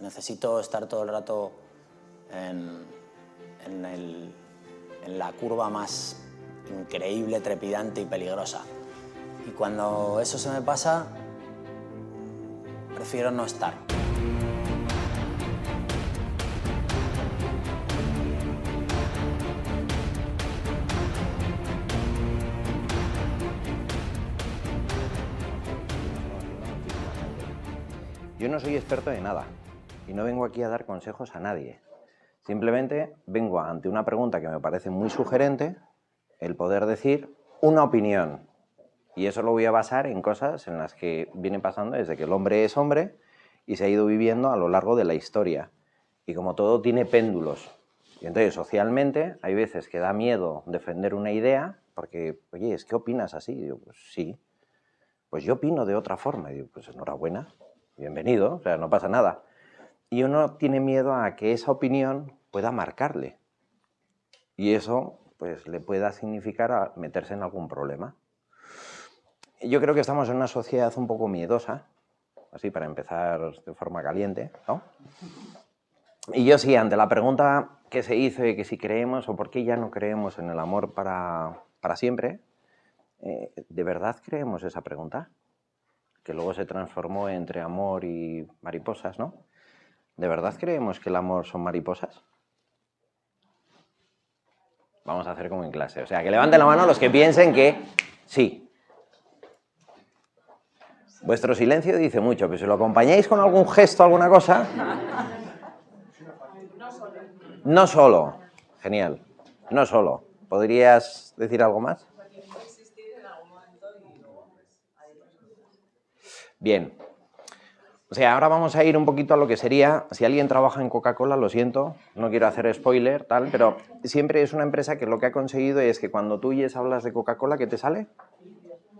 necesito estar todo el rato en, la curva más increíble, trepidante y peligrosa. Y cuando eso se me pasa, prefiero no estar. Yo no soy experto de nada y no vengo aquí a dar consejos a nadie. Simplemente vengo ante una pregunta que me parece muy sugerente, el poder decir una opinión. Y eso lo voy a basar en cosas en las que viene pasando desde que el hombre es hombre y se ha ido viviendo a lo largo de la historia. Y como todo tiene péndulos. Y entonces socialmente hay veces que da miedo defender una idea porque, oye, ¿es que opinas así? Y digo, pues sí. Pues yo opino de otra forma. Y digo, pues enhorabuena bienvenido, o sea, no pasa nada. Y uno tiene miedo a que esa opinión pueda marcarle. Y eso, pues, le pueda significar meterse en algún problema. Yo creo que estamos en una sociedad un poco miedosa, así para empezar de forma caliente, ¿no? Y yo sí, ante la pregunta que se hizo de que si creemos o por qué ya no creemos en el amor para, para siempre, eh, ¿de verdad creemos esa pregunta? que luego se transformó entre amor y mariposas, ¿no? ¿De verdad creemos que el amor son mariposas? Vamos a hacer como en clase. O sea, que levanten la mano los que piensen que sí. Vuestro silencio dice mucho, pero si lo acompañáis con algún gesto, alguna cosa. No solo. Genial. No solo. ¿Podrías decir algo más? Bien. O sea, ahora vamos a ir un poquito a lo que sería, si alguien trabaja en Coca-Cola, lo siento, no quiero hacer spoiler, tal, pero siempre es una empresa que lo que ha conseguido es que cuando tú oyes hablas de Coca-Cola, ¿qué te sale?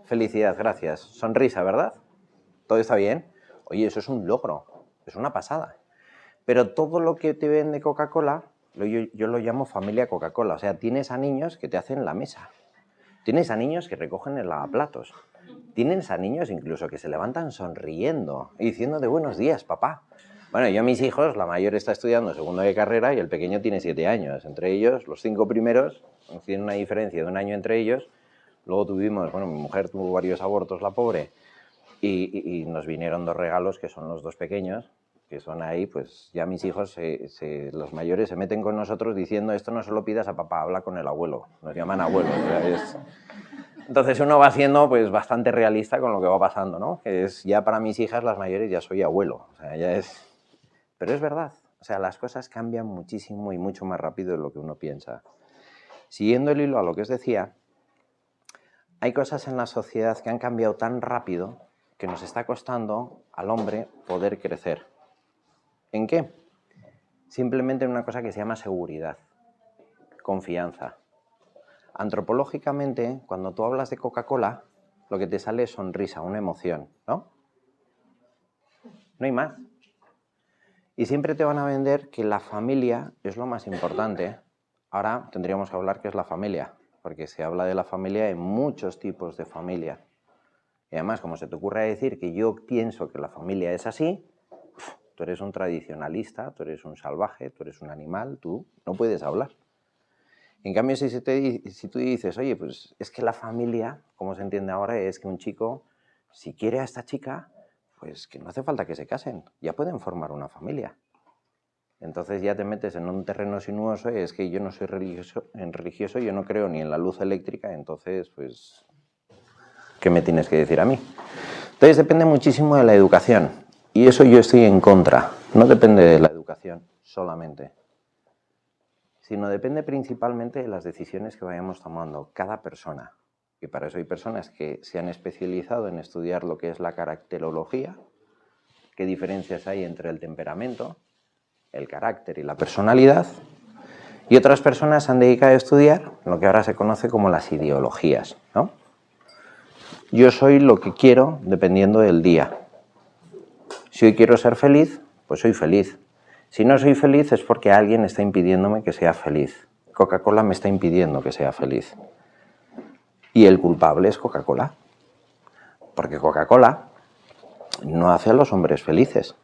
Felicidad, gracias. Sonrisa, ¿verdad? Todo está bien. Oye, eso es un logro, es una pasada. Pero todo lo que te vende Coca-Cola, yo, yo lo llamo familia Coca-Cola. O sea, tienes a niños que te hacen la mesa. Tienes a niños que recogen el lavaplatos Tienes a niños incluso que se levantan sonriendo y diciendo de buenos días, papá. Bueno, yo a mis hijos, la mayor está estudiando segundo de carrera y el pequeño tiene siete años. Entre ellos, los cinco primeros, tienen una diferencia de un año entre ellos. Luego tuvimos, bueno, mi mujer tuvo varios abortos, la pobre, y, nos vinieron dos regalos, que son los dos pequeños, que son ahí, pues ya mis hijos, los mayores, se meten con nosotros diciendo, esto no se lo pidas a papá, habla con el abuelo. Nos llaman abuelo. Entonces uno va siendo pues bastante realista con lo que va pasando, ¿no? Que es ya para mis hijas las mayores ya soy abuelo, o sea, ya es Pero es verdad, o sea, las cosas cambian muchísimo y mucho más rápido de lo que uno piensa. Siguiendo el hilo a lo que os decía, hay cosas en la sociedad que han cambiado tan rápido que nos está costando al hombre poder crecer. ¿En qué? Simplemente en una cosa que se llama seguridad, confianza. Antropológicamente, cuando tú hablas de Coca-Cola, lo que te sale es sonrisa, una emoción, ¿no? No hay más. Y siempre te van a vender que la familia es lo más importante. Ahora tendríamos que hablar qué es la familia, porque se habla de la familia en muchos tipos de familia. Y además, como se te ocurre decir que yo pienso que la familia es así, tú eres un tradicionalista, tú eres un salvaje, tú eres un animal, tú no puedes hablar. En cambio, si, si tú dices, oye, pues es que la familia, como se entiende ahora, es que un chico, si quiere a esta chica, pues que no hace falta que se casen, ya pueden formar una familia. Entonces ya te metes en un terreno sinuoso y es que yo no soy religioso, en religioso, yo no creo ni en la luz eléctrica, entonces, pues, ¿qué me tienes que decir a mí? Entonces depende muchísimo de la educación y eso yo estoy en contra, no depende de la educación solamente sino depende principalmente de las decisiones que vayamos tomando cada persona. Y para eso hay personas que se han especializado en estudiar lo que es la caracterología, qué diferencias hay entre el temperamento, el carácter y la personalidad, y otras personas se han dedicado a estudiar lo que ahora se conoce como las ideologías. Yo soy lo que quiero dependiendo del día. Si hoy quiero ser feliz, pues soy feliz. Si no soy feliz es porque alguien está impidiéndome que sea feliz. Coca-Cola me está impidiendo que sea feliz. Y el culpable es Coca-Cola. Porque Coca-Cola no hace a los hombres felices.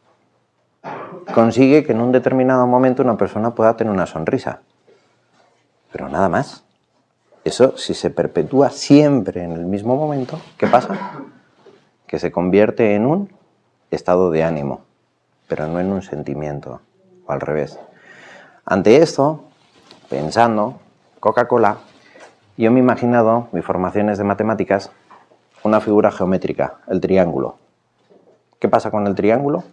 consigue que en un determinado momento una persona pueda tener una sonrisa. Pero nada más. Eso, si se perpetúa siempre en el mismo momento, ¿qué pasa? Que se convierte en un estado de ánimo, pero no en un sentimiento, o al revés. Ante esto, pensando, Coca-Cola, yo me he imaginado, mis formaciones de matemáticas, una figura geométrica, el triángulo. ¿Qué pasa con el triángulo?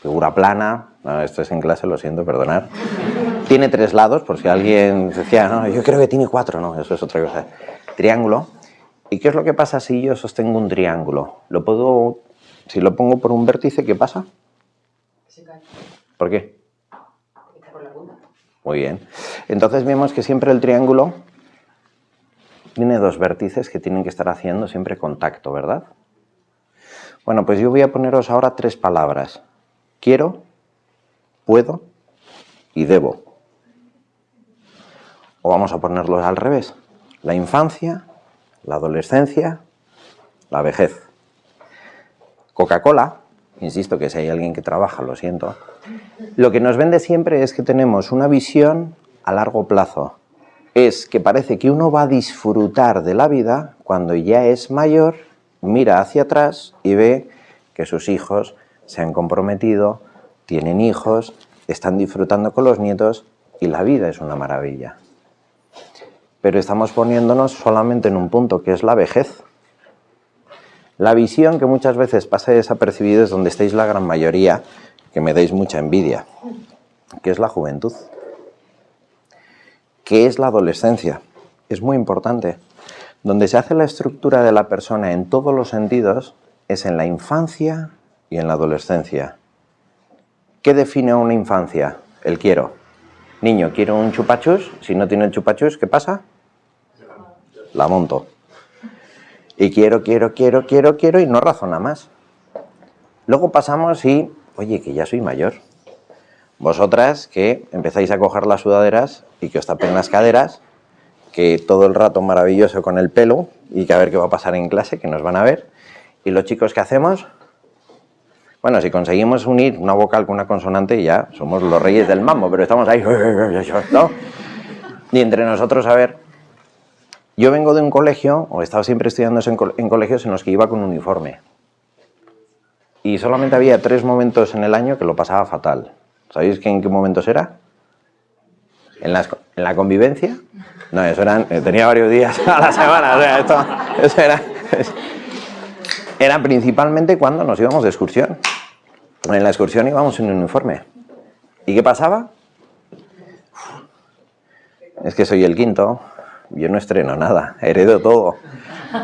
Figura plana, esto es en clase, lo siento, perdonar. Tiene tres lados, por si alguien decía, no, yo creo que tiene cuatro, no, eso es otra cosa. Triángulo. ¿Y qué es lo que pasa si yo sostengo un triángulo? Lo puedo, si lo pongo por un vértice, ¿qué pasa? Se cae. ¿Por qué? Está por la punta. Muy bien. Entonces vemos que siempre el triángulo tiene dos vértices que tienen que estar haciendo siempre contacto, ¿verdad? Bueno, pues yo voy a poneros ahora tres palabras. Quiero, puedo y debo. O vamos a ponerlos al revés. La infancia, la adolescencia, la vejez. Coca-Cola, insisto que si hay alguien que trabaja, lo siento, lo que nos vende siempre es que tenemos una visión a largo plazo. Es que parece que uno va a disfrutar de la vida cuando ya es mayor, mira hacia atrás y ve que sus hijos se han comprometido, tienen hijos, están disfrutando con los nietos y la vida es una maravilla pero estamos poniéndonos solamente en un punto, que es la vejez. La visión que muchas veces pasa desapercibida es donde estáis la gran mayoría, que me dais mucha envidia, que es la juventud. ¿Qué es la adolescencia? Es muy importante. Donde se hace la estructura de la persona en todos los sentidos es en la infancia y en la adolescencia. ¿Qué define una infancia? El quiero. Niño, quiero un chupachus. Si no tiene chupachus, ¿qué pasa? la monto. Y quiero, quiero, quiero, quiero, quiero y no razona más. Luego pasamos y, oye, que ya soy mayor. Vosotras que empezáis a coger las sudaderas y que os tapen las caderas, que todo el rato maravilloso con el pelo y que a ver qué va a pasar en clase, que nos van a ver. Y los chicos que hacemos, bueno, si conseguimos unir una vocal con una consonante, ya somos los reyes del mambo, pero estamos ahí, ¿no? Y entre nosotros, a ver, yo vengo de un colegio, o he estado siempre estudiando en, colegios en los que iba con uniforme. Y solamente había tres momentos en el año que lo pasaba fatal. ¿Sabéis en qué momentos era? ¿En, la convivencia? No, eso eran, eh, tenía varios días a la semana. O sea, esto, eso era, era principalmente cuando nos íbamos de excursión. En la excursión íbamos en uniforme. ¿Y qué pasaba? Es que soy el quinto, yo no estreno nada, heredo todo.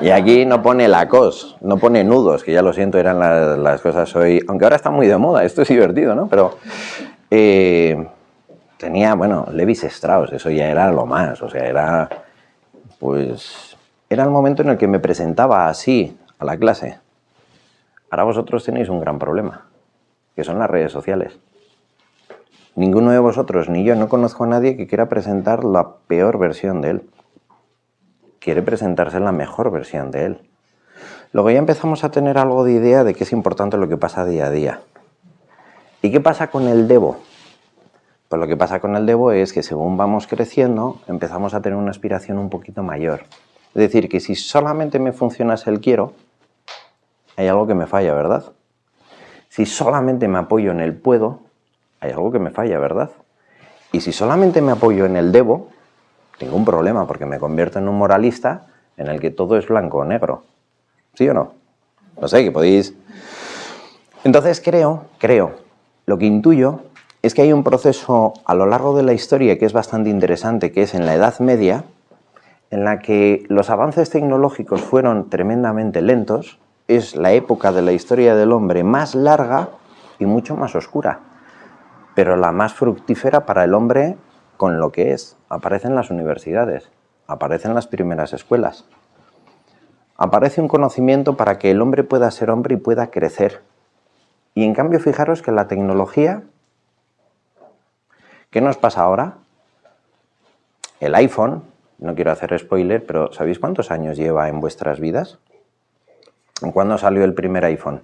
Y aquí no pone la cos, no pone nudos, que ya lo siento, eran las, cosas hoy, aunque ahora está muy de moda, esto es divertido, ¿no? Pero eh, tenía, bueno, Levis Strauss, eso ya era lo más, o sea, era, pues, era el momento en el que me presentaba así a la clase. Ahora vosotros tenéis un gran problema, que son las redes sociales. Ninguno de vosotros, ni yo, no conozco a nadie que quiera presentar la peor versión de él quiere presentarse en la mejor versión de él. Luego ya empezamos a tener algo de idea de que es importante lo que pasa día a día. ¿Y qué pasa con el debo? Pues lo que pasa con el debo es que según vamos creciendo, empezamos a tener una aspiración un poquito mayor. Es decir, que si solamente me funcionase el quiero, hay algo que me falla, ¿verdad? Si solamente me apoyo en el puedo, hay algo que me falla, ¿verdad? Y si solamente me apoyo en el debo, un problema porque me convierto en un moralista en el que todo es blanco o negro. ¿Sí o no? No sé, que podéis... Entonces creo, creo, lo que intuyo es que hay un proceso a lo largo de la historia que es bastante interesante, que es en la Edad Media, en la que los avances tecnológicos fueron tremendamente lentos, es la época de la historia del hombre más larga y mucho más oscura, pero la más fructífera para el hombre con lo que es. Aparecen las universidades, aparecen las primeras escuelas. Aparece un conocimiento para que el hombre pueda ser hombre y pueda crecer. Y en cambio, fijaros que la tecnología, ¿qué nos pasa ahora? El iPhone, no quiero hacer spoiler, pero ¿sabéis cuántos años lleva en vuestras vidas? ¿En cuándo salió el primer iPhone?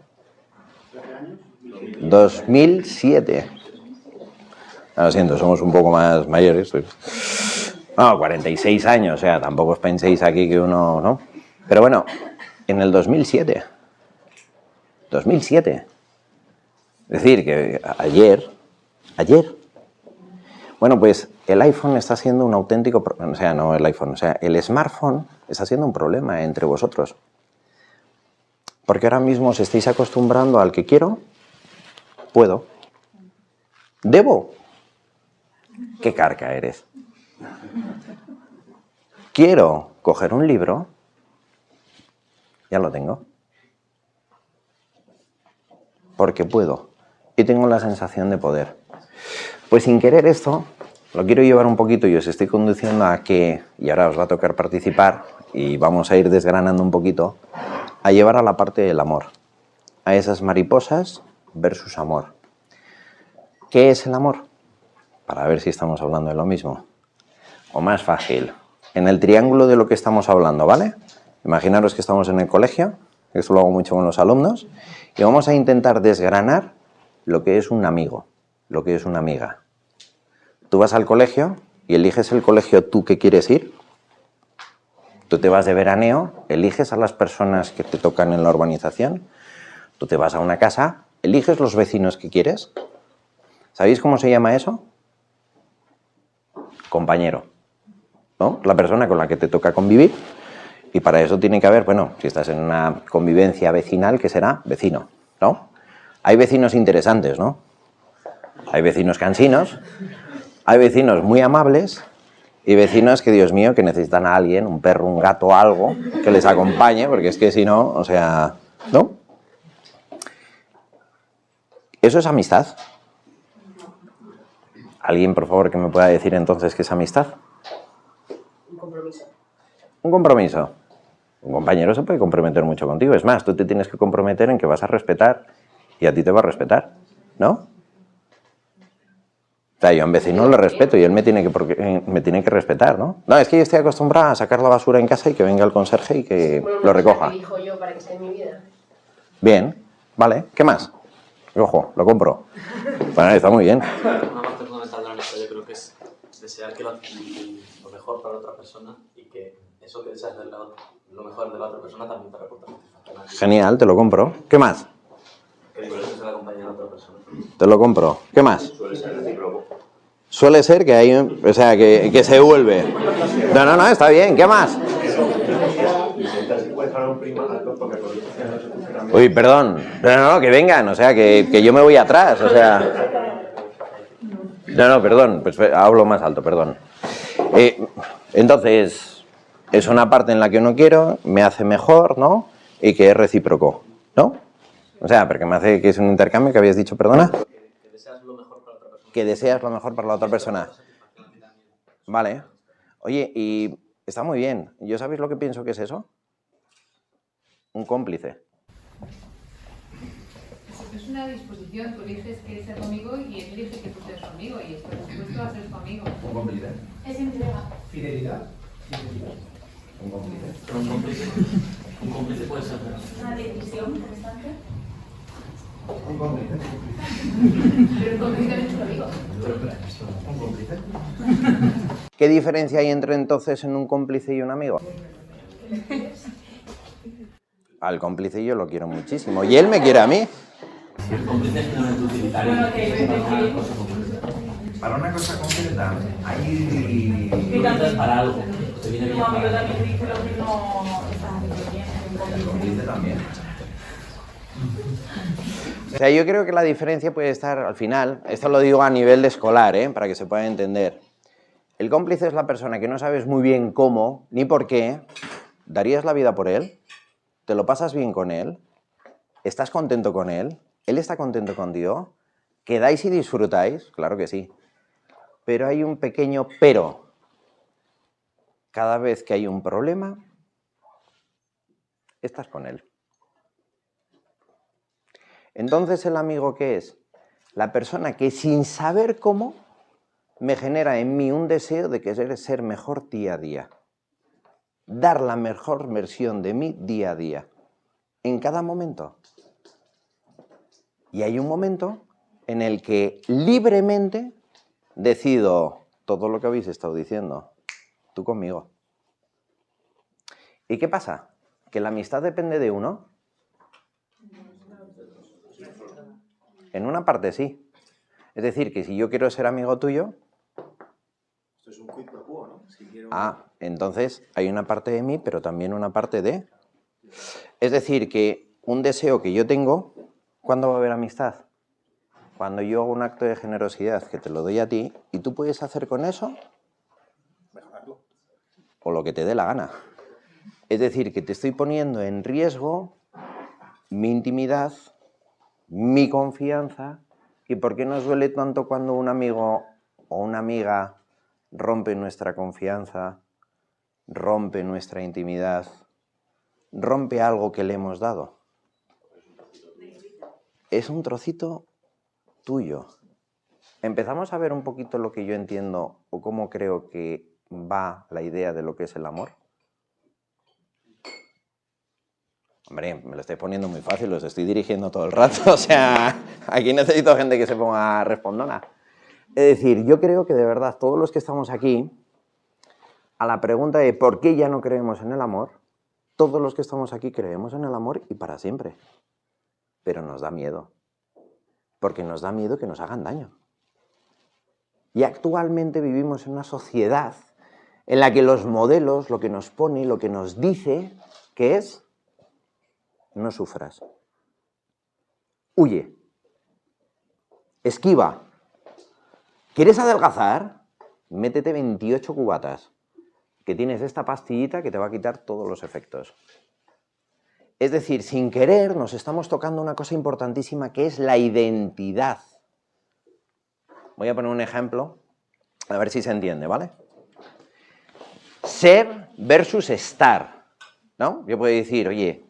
2007. Lo siento, somos un poco más mayores. No, 46 años, o sea, tampoco os penséis aquí que uno, ¿no? Pero bueno, en el 2007, 2007, es decir, que ayer, ayer, bueno, pues el iPhone está siendo un auténtico, o sea, no el iPhone, o sea, el smartphone está siendo un problema entre vosotros. Porque ahora mismo os estáis acostumbrando al que quiero, puedo, debo. ¿Qué carca eres? Quiero coger un libro, ya lo tengo. Porque puedo. Y tengo la sensación de poder. Pues sin querer esto, lo quiero llevar un poquito y os estoy conduciendo a que, y ahora os va a tocar participar, y vamos a ir desgranando un poquito, a llevar a la parte del amor, a esas mariposas versus amor. ¿Qué es el amor? Para ver si estamos hablando de lo mismo. O más fácil, en el triángulo de lo que estamos hablando, ¿vale? Imaginaros que estamos en el colegio, esto lo hago mucho con los alumnos, y vamos a intentar desgranar lo que es un amigo, lo que es una amiga. Tú vas al colegio y eliges el colegio tú que quieres ir, Tú te vas de veraneo, eliges a las personas que te tocan en la urbanización, tú te vas a una casa, eliges los vecinos que quieres. ¿Sabéis cómo se llama eso? Compañero. ¿no? La persona con la que te toca convivir. Y para eso tiene que haber, bueno, si estás en una convivencia vecinal, ¿qué será? Vecino. ¿no? Hay vecinos interesantes, ¿no? Hay vecinos cansinos, hay vecinos muy amables y vecinos que, Dios mío, que necesitan a alguien, un perro, un gato, algo, que les acompañe, porque es que si no, o sea, ¿no? ¿Eso es amistad? ¿Alguien, por favor, que me pueda decir entonces qué es amistad? Un compromiso. Un compromiso. Un compañero se puede comprometer mucho contigo. Es más, tú te tienes que comprometer en que vas a respetar y a ti te va a respetar, ¿no? O sea, yo a un vecino le respeto y él me tiene, que, porque, me tiene que respetar, ¿no? No, es que yo estoy acostumbrado a sacar la basura en casa y que venga el conserje y que Bueno, lo pues recoja. que yo para que en mi vida. Bien, vale, ¿qué más? Ojo, lo compro. Bueno, está muy bien. Una parte fundamental de la amistad yo creo que es desear que lo, lo mejor para la otra persona y que eso que deseas de la, lo mejor de la otra persona también te reporta. Genial, te lo compro. ¿Qué más? Que de la compañía de la otra persona. Te lo compro. ¿Qué más? Suele ser recíproco. Suele ser que hay, un- o sea, que, que se vuelve. No, no, no, está bien. ¿Qué más? Uy, perdón. No, no, no, que vengan, o sea, que, que yo me voy atrás, o sea. No, no, perdón, pues eh, hablo más alto, perdón. Eh, entonces, es una parte en la que no quiero, me hace mejor, ¿no? Y que es recíproco, ¿no? O sea, porque me hace que es un intercambio que habías dicho, perdona. Que deseas lo mejor para la otra persona. Que deseas lo mejor para la otra persona. Vale. Oye, y está muy bien. ¿Yo sabéis lo que pienso que es eso? Un cómplice. Es una disposición, tú eliges que ser tu amigo y él elige que tú seas su amigo y estás dispuesto a ser tu amigo. Es entrega. Fidelidad. Un cómplice. Pero un cómplice, un cómplice puede ser Una decisión constante. Un cómplice. Pero el cómplice también es tu amigo. Un cómplice. ¿Qué diferencia hay entre entonces en un cómplice y un amigo? Al cómplice yo lo quiero muchísimo. Y él me quiere a mí. El cómplice es finalmente utilitario. Para una cosa concreta. Para una cosa concreta, hay... Es para algo. Te viene bien para algo. también dice lo no bien. El cómplice también. O sea, yo creo que la diferencia puede estar al final, esto lo digo a nivel de escolar, ¿eh? para que se pueda entender. El cómplice es la persona que no sabes muy bien cómo ni por qué, darías la vida por él, te lo pasas bien con él, estás contento con él, él está contento contigo, quedáis y disfrutáis, claro que sí, pero hay un pequeño pero. Cada vez que hay un problema, estás con él. Entonces, ¿el amigo qué es? La persona que sin saber cómo me genera en mí un deseo de querer ser mejor día a día. Dar la mejor versión de mí día a día. En cada momento. Y hay un momento en el que libremente decido todo lo que habéis estado diciendo. Tú conmigo. ¿Y qué pasa? ¿Que la amistad depende de uno? En una parte sí. Es decir, que si yo quiero ser amigo tuyo, Esto es un quid pro quo, ¿no? Si quiero... ah, entonces hay una parte de mí, pero también una parte de... Es decir, que un deseo que yo tengo, ¿cuándo va a haber amistad? Cuando yo hago un acto de generosidad que te lo doy a ti y tú puedes hacer con eso Mejorarlo. o lo que te dé la gana. Es decir, que te estoy poniendo en riesgo mi intimidad, mi confianza. ¿Y por qué nos duele tanto cuando un amigo o una amiga rompe nuestra confianza, rompe nuestra intimidad, rompe algo que le hemos dado? Es un trocito tuyo. Empezamos a ver un poquito lo que yo entiendo o cómo creo que va la idea de lo que es el amor. Hombre, me lo estáis poniendo muy fácil, los estoy dirigiendo todo el rato. O sea, aquí necesito gente que se ponga respondona. Es decir, yo creo que de verdad todos los que estamos aquí, a la pregunta de por qué ya no creemos en el amor, todos los que estamos aquí creemos en el amor y para siempre. Pero nos da miedo. Porque nos da miedo que nos hagan daño. Y actualmente vivimos en una sociedad en la que los modelos, lo que nos pone, lo que nos dice, que es, no sufras. Huye. Esquiva. ¿Quieres adelgazar? Métete 28 cubatas, que tienes esta pastillita que te va a quitar todos los efectos. Es decir, sin querer nos estamos tocando una cosa importantísima que es la identidad. Voy a poner un ejemplo, a ver si se entiende, ¿vale? Ser versus estar, ¿no? Yo puedo decir, oye,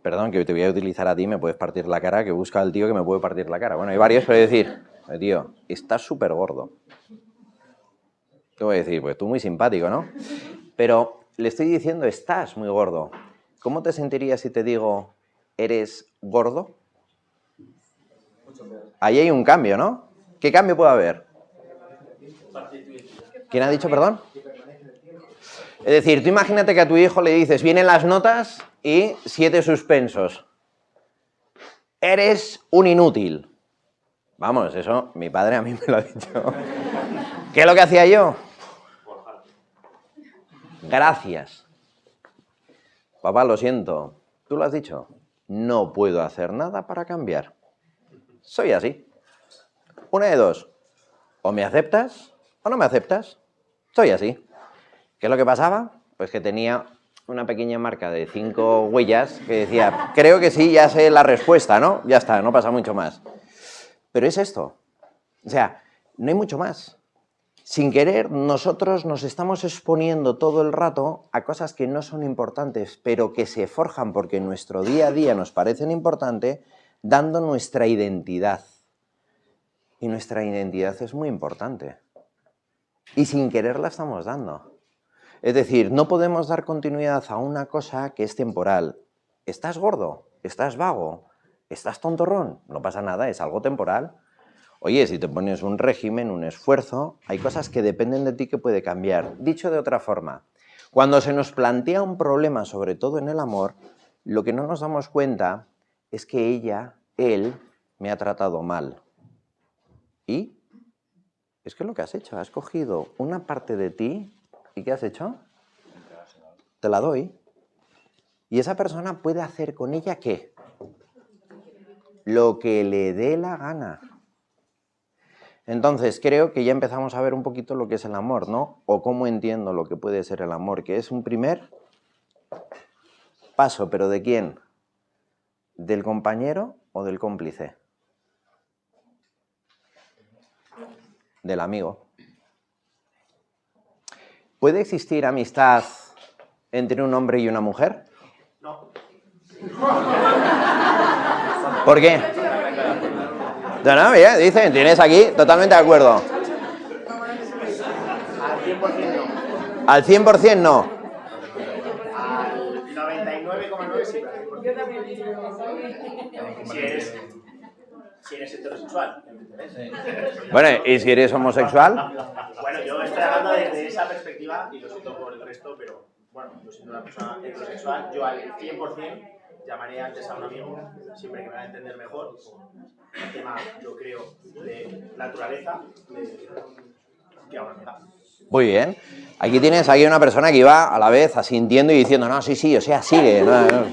perdón que te voy a utilizar a ti, me puedes partir la cara, que busca al tío que me puede partir la cara. Bueno, hay varios, pero decir, "Eh, tío, estás súper gordo. ¿Qué voy a decir? Pues tú muy simpático, ¿no? Pero le estoy diciendo, estás muy gordo. ¿Cómo te sentirías si te digo, eres gordo? Ahí hay un cambio, ¿no? ¿Qué cambio puede haber? ¿Quién ha dicho perdón? Es decir, tú imagínate que a tu hijo le dices, vienen las notas y siete suspensos. Eres un inútil. Vamos, eso mi padre a mí me lo ha dicho. ¿Qué es lo que hacía yo? Gracias. Papá, lo siento. Tú lo has dicho. No puedo hacer nada para cambiar. Soy así. Una de dos. O me aceptas o no me aceptas. Soy así. ¿Qué es lo que pasaba? Pues que tenía una pequeña marca de cinco huellas que decía, creo que sí, ya sé la respuesta, ¿no? Ya está, no pasa mucho más. Pero es esto. O sea, no hay mucho más. Sin querer, nosotros nos estamos exponiendo todo el rato a cosas que no son importantes, pero que se forjan porque en nuestro día a día nos parecen importantes, dando nuestra identidad. Y nuestra identidad es muy importante. Y sin querer la estamos dando. Es decir, no podemos dar continuidad a una cosa que es temporal. ¿Estás gordo? ¿Estás vago? ¿Estás tontorrón? No pasa nada, es algo temporal. Oye, si te pones un régimen, un esfuerzo, hay cosas que dependen de ti que puede cambiar. Dicho de otra forma, cuando se nos plantea un problema, sobre todo en el amor, lo que no nos damos cuenta es que ella, él, me ha tratado mal. ¿Y? Es que lo que has hecho, has cogido una parte de ti y ¿qué has hecho? Te la doy. Y esa persona puede hacer con ella qué? Lo que le dé la gana. Entonces creo que ya empezamos a ver un poquito lo que es el amor, ¿no? O cómo entiendo lo que puede ser el amor, que es un primer paso, pero ¿de quién? ¿Del compañero o del cómplice? Del amigo. ¿Puede existir amistad entre un hombre y una mujer? No. ¿Por qué? No, no, mira, dicen, tienes aquí, totalmente de acuerdo. Al 100% no. Al 100% no. Al 99,9 sí. Yo también digo Si eres, si eres heterosexual. Bueno, ¿y si eres homosexual? Bueno, yo estoy hablando desde esa perspectiva y lo siento por el resto, pero bueno, yo siendo una persona heterosexual, yo al 100% llamaría antes a un amigo, siempre que me va a entender mejor, el tema, yo creo, de naturaleza, de, que ahora me da. Muy bien. Aquí tienes aquí una persona que iba a la vez asintiendo y diciendo, no, sí, sí, o sea, sigue. no, no.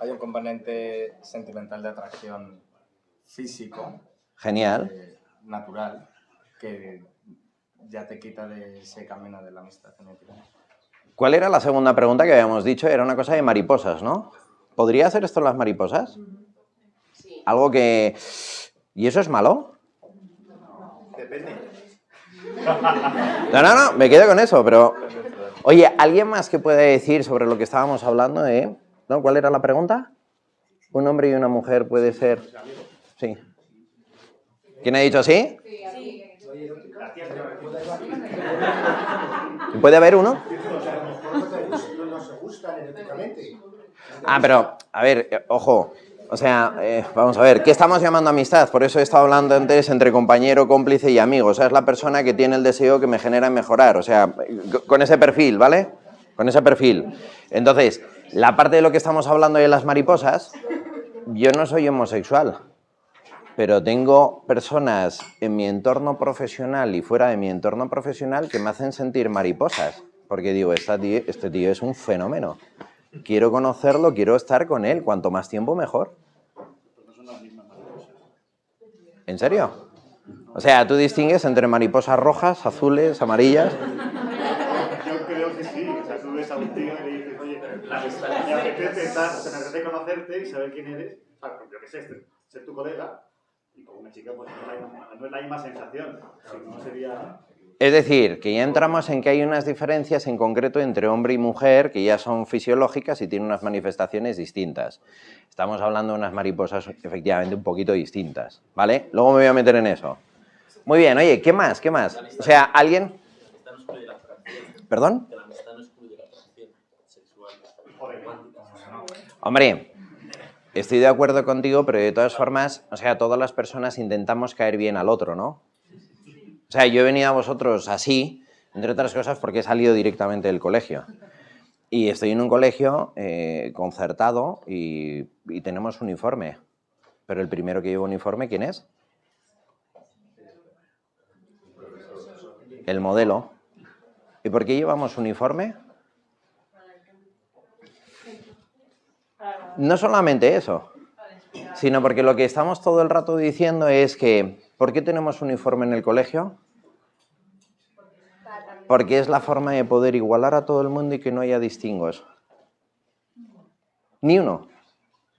Hay un componente sentimental de atracción físico, Genial. eh, natural, que ya te quita de ese camino de la amistad. ¿Cuál era la segunda pregunta que habíamos dicho? Era una cosa de mariposas, ¿no? ¿Podría hacer esto las mariposas? Sí. Algo que... ¿Y eso es malo? Depende. No, no, no, me quedo con eso, pero... Oye, ¿alguien más que pueda decir sobre lo que estábamos hablando? Eh? ¿No? ¿Cuál era la pregunta? ¿Un hombre y una mujer puede ser...? Sí. ¿Quién ha dicho sí? ¿Puede haber uno? no se gustan eróticamente. Ah, pero, a ver, eh, ojo. O sea, eh, vamos a ver, ¿qué estamos llamando amistad? Por eso he estado hablando antes entre compañero, cómplice y amigo. O sea, es la persona que tiene el deseo que me genera mejorar. O sea, con ese perfil, ¿vale? Con ese perfil. Entonces, la parte de lo que estamos hablando de las mariposas, yo no soy homosexual, pero tengo personas en mi entorno profesional y fuera de mi entorno profesional que me hacen sentir mariposas. Porque digo, esta tío- este tío es un fenómeno. Quiero conocerlo, quiero estar con él. Cuanto más tiempo, mejor. ¿En serio? O sea, tú distingues entre mariposas rojas, azules, amarillas. Yo creo que sí. O sea, tú ves a un tío y le dices, oye, me apetece, estar, o sea, me apetece conocerte y saber quién eres. O sea, yo qué sé, ser- ser tu colega. Y con una chica, pues no es la misma, no es la misma sensación. Si no sería. Es decir, que ya entramos en que hay unas diferencias en concreto entre hombre y mujer que ya son fisiológicas y tienen unas manifestaciones distintas. Estamos hablando de unas mariposas efectivamente un poquito distintas, ¿vale? Luego me voy a meter en eso. Muy bien, oye, ¿qué más? ¿Qué más? O sea, ¿alguien? ¿Perdón? Hombre, estoy de acuerdo contigo, pero de todas formas, o sea, todas las personas intentamos caer bien al otro, ¿no? O sea, yo he venido a vosotros así, entre otras cosas, porque he salido directamente del colegio. Y estoy en un colegio eh, concertado y, y tenemos uniforme. Pero el primero que lleva uniforme, ¿quién es? El modelo. ¿Y por qué llevamos uniforme? No solamente eso, sino porque lo que estamos todo el rato diciendo es que, ¿por qué tenemos uniforme en el colegio? Porque es la forma de poder igualar a todo el mundo y que no haya distingos. Ni uno.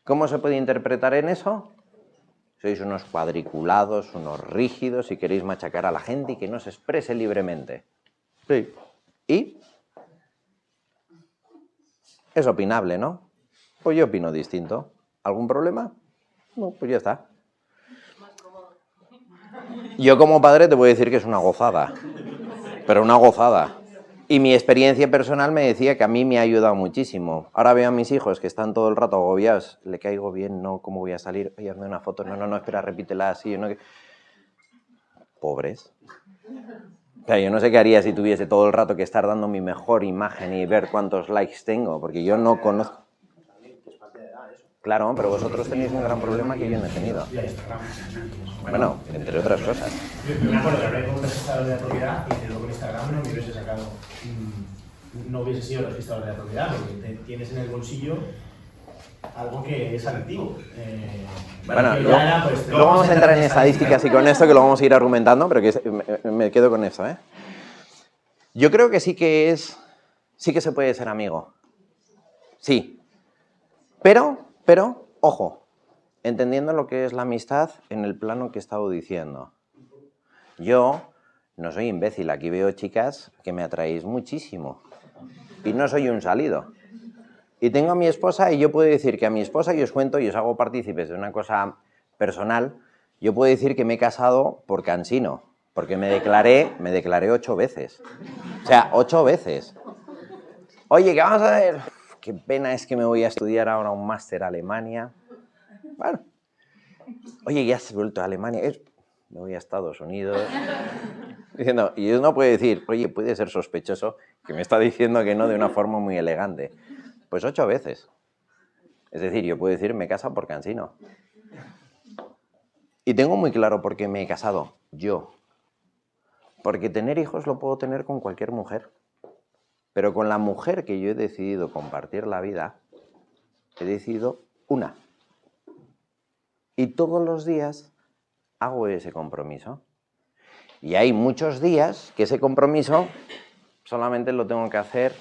¿Cómo se puede interpretar en eso? Sois unos cuadriculados, unos rígidos y queréis machacar a la gente y que no se exprese libremente. Sí. ¿Y? Es opinable, ¿no? Pues yo opino distinto. ¿Algún problema? No, pues ya está. Yo como padre te voy a decir que es una gozada, pero una gozada. Y mi experiencia personal me decía que a mí me ha ayudado muchísimo. Ahora veo a mis hijos que están todo el rato agobiados. Le caigo bien, no, ¿cómo voy a salir? Oye, hazme una foto. No, no, no, espera, repítela así. No, Pobres. O sea, yo no sé qué haría si tuviese todo el rato que estar dando mi mejor imagen y ver cuántos likes tengo, porque yo no conozco... Claro, pero vosotros tenéis un gran problema que yo no he tenido. Bueno, entre otras cosas. Yo me acuerdo de haber con un registrador de la propiedad y de luego Instagram no me hubiese sacado, mm, no hubiese sido registrador de la propiedad, porque te- tienes en el bolsillo algo que es adictivo. Eh, Bueno, que luego, pues, luego vamos a entrar en estadísticas. y con esto que lo vamos a ir argumentando, pero que me, me quedo con esto, ¿eh? Yo creo que sí que es, sí que se puede ser amigo. Sí. Pero, pero, ojo, entendiendo lo que es la amistad en el plano que he estado diciendo. Yo no soy imbécil, aquí veo chicas que me atraéis muchísimo. Y no soy un salido. Y tengo a mi esposa y yo puedo decir que a mi esposa, y os cuento y os hago partícipes de una cosa personal, yo puedo decir que me he casado por cansino, porque me declaré, me declaré ocho veces. O sea, ocho veces. Oye, ¿qué vamos a ver? Qué pena es que me voy a estudiar ahora un máster Alemania. Bueno, Oye, ya has vuelto a Alemania. Me voy a Estados Unidos. Diciendo, y uno puede decir, oye, puede ser sospechoso que me está diciendo que no de una forma muy elegante. Pues ocho veces. Es decir, yo puedo decir, me casa por cansino. Y tengo muy claro por qué me he casado. Yo. Porque tener hijos lo puedo tener con cualquier mujer. Pero con la mujer que yo he decidido compartir la vida, he decidido una. Y todos los días hago ese compromiso. Y hay muchos días que ese compromiso solamente lo tengo que hacer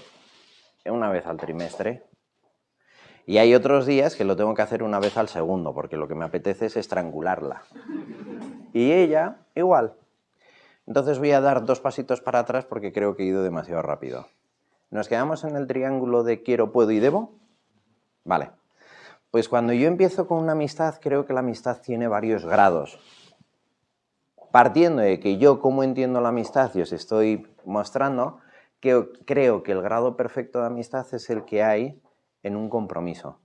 una vez al trimestre. Y hay otros días que lo tengo que hacer una vez al segundo, porque lo que me apetece es estrangularla. Y ella, igual. Entonces voy a dar dos pasitos para atrás porque creo que he ido demasiado rápido. ¿Nos quedamos en el triángulo de quiero, puedo y debo? Vale. Pues cuando yo empiezo con una amistad, creo que la amistad tiene varios grados. Partiendo de que yo, como entiendo la amistad, y os estoy mostrando, que creo que el grado perfecto de amistad es el que hay en un compromiso,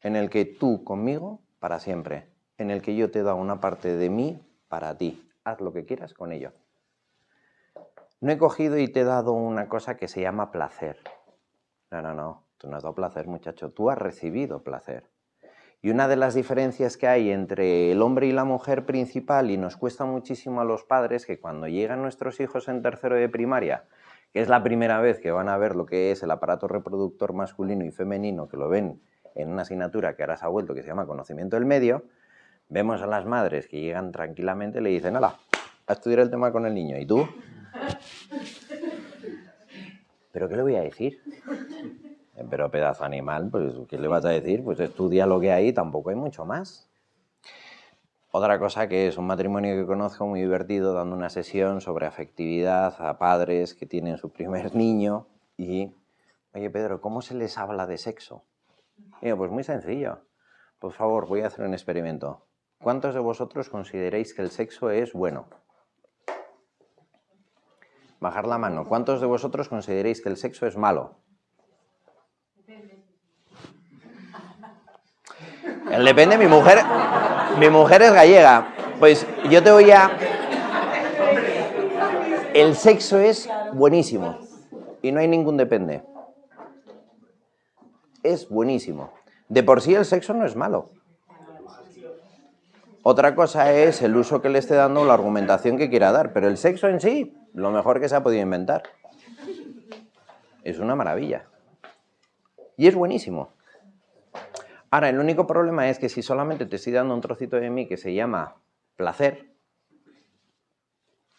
en el que tú conmigo para siempre, en el que yo te dado una parte de mí para ti. Haz lo que quieras con ello. No he cogido y te he dado una cosa que se llama placer. No, no, no. Tú no has dado placer, muchacho. Tú has recibido placer. Y una de las diferencias que hay entre el hombre y la mujer principal, y nos cuesta muchísimo a los padres, que cuando llegan nuestros hijos en tercero de primaria, que es la primera vez que van a ver lo que es el aparato reproductor masculino y femenino, que lo ven en una asignatura que ahora se ha vuelto, que se llama conocimiento del medio, vemos a las madres que llegan tranquilamente y le dicen, hala, a estudiar el tema con el niño. ¿Y tú? ¿Pero qué le voy a decir? Pero pedazo animal, pues ¿qué le vas a decir? Pues estudia lo que hay, tampoco hay mucho más. Otra cosa que es un matrimonio que conozco muy divertido, dando una sesión sobre afectividad a padres que tienen su primer niño y, oye Pedro, ¿cómo se les habla de sexo? Pues muy sencillo. Por favor, voy a hacer un experimento. ¿Cuántos de vosotros consideráis que el sexo es bueno? Bajar la mano. ¿Cuántos de vosotros consideráis que el sexo es malo? El depende, mi mujer, mi mujer es gallega. Pues yo te voy a... El sexo es buenísimo y no hay ningún depende. Es buenísimo. De por sí el sexo no es malo. Otra cosa es el uso que le esté dando o la argumentación que quiera dar, pero el sexo en sí, lo mejor que se ha podido inventar. Es una maravilla. Y es buenísimo. Ahora, el único problema es que si solamente te estoy dando un trocito de mí que se llama placer,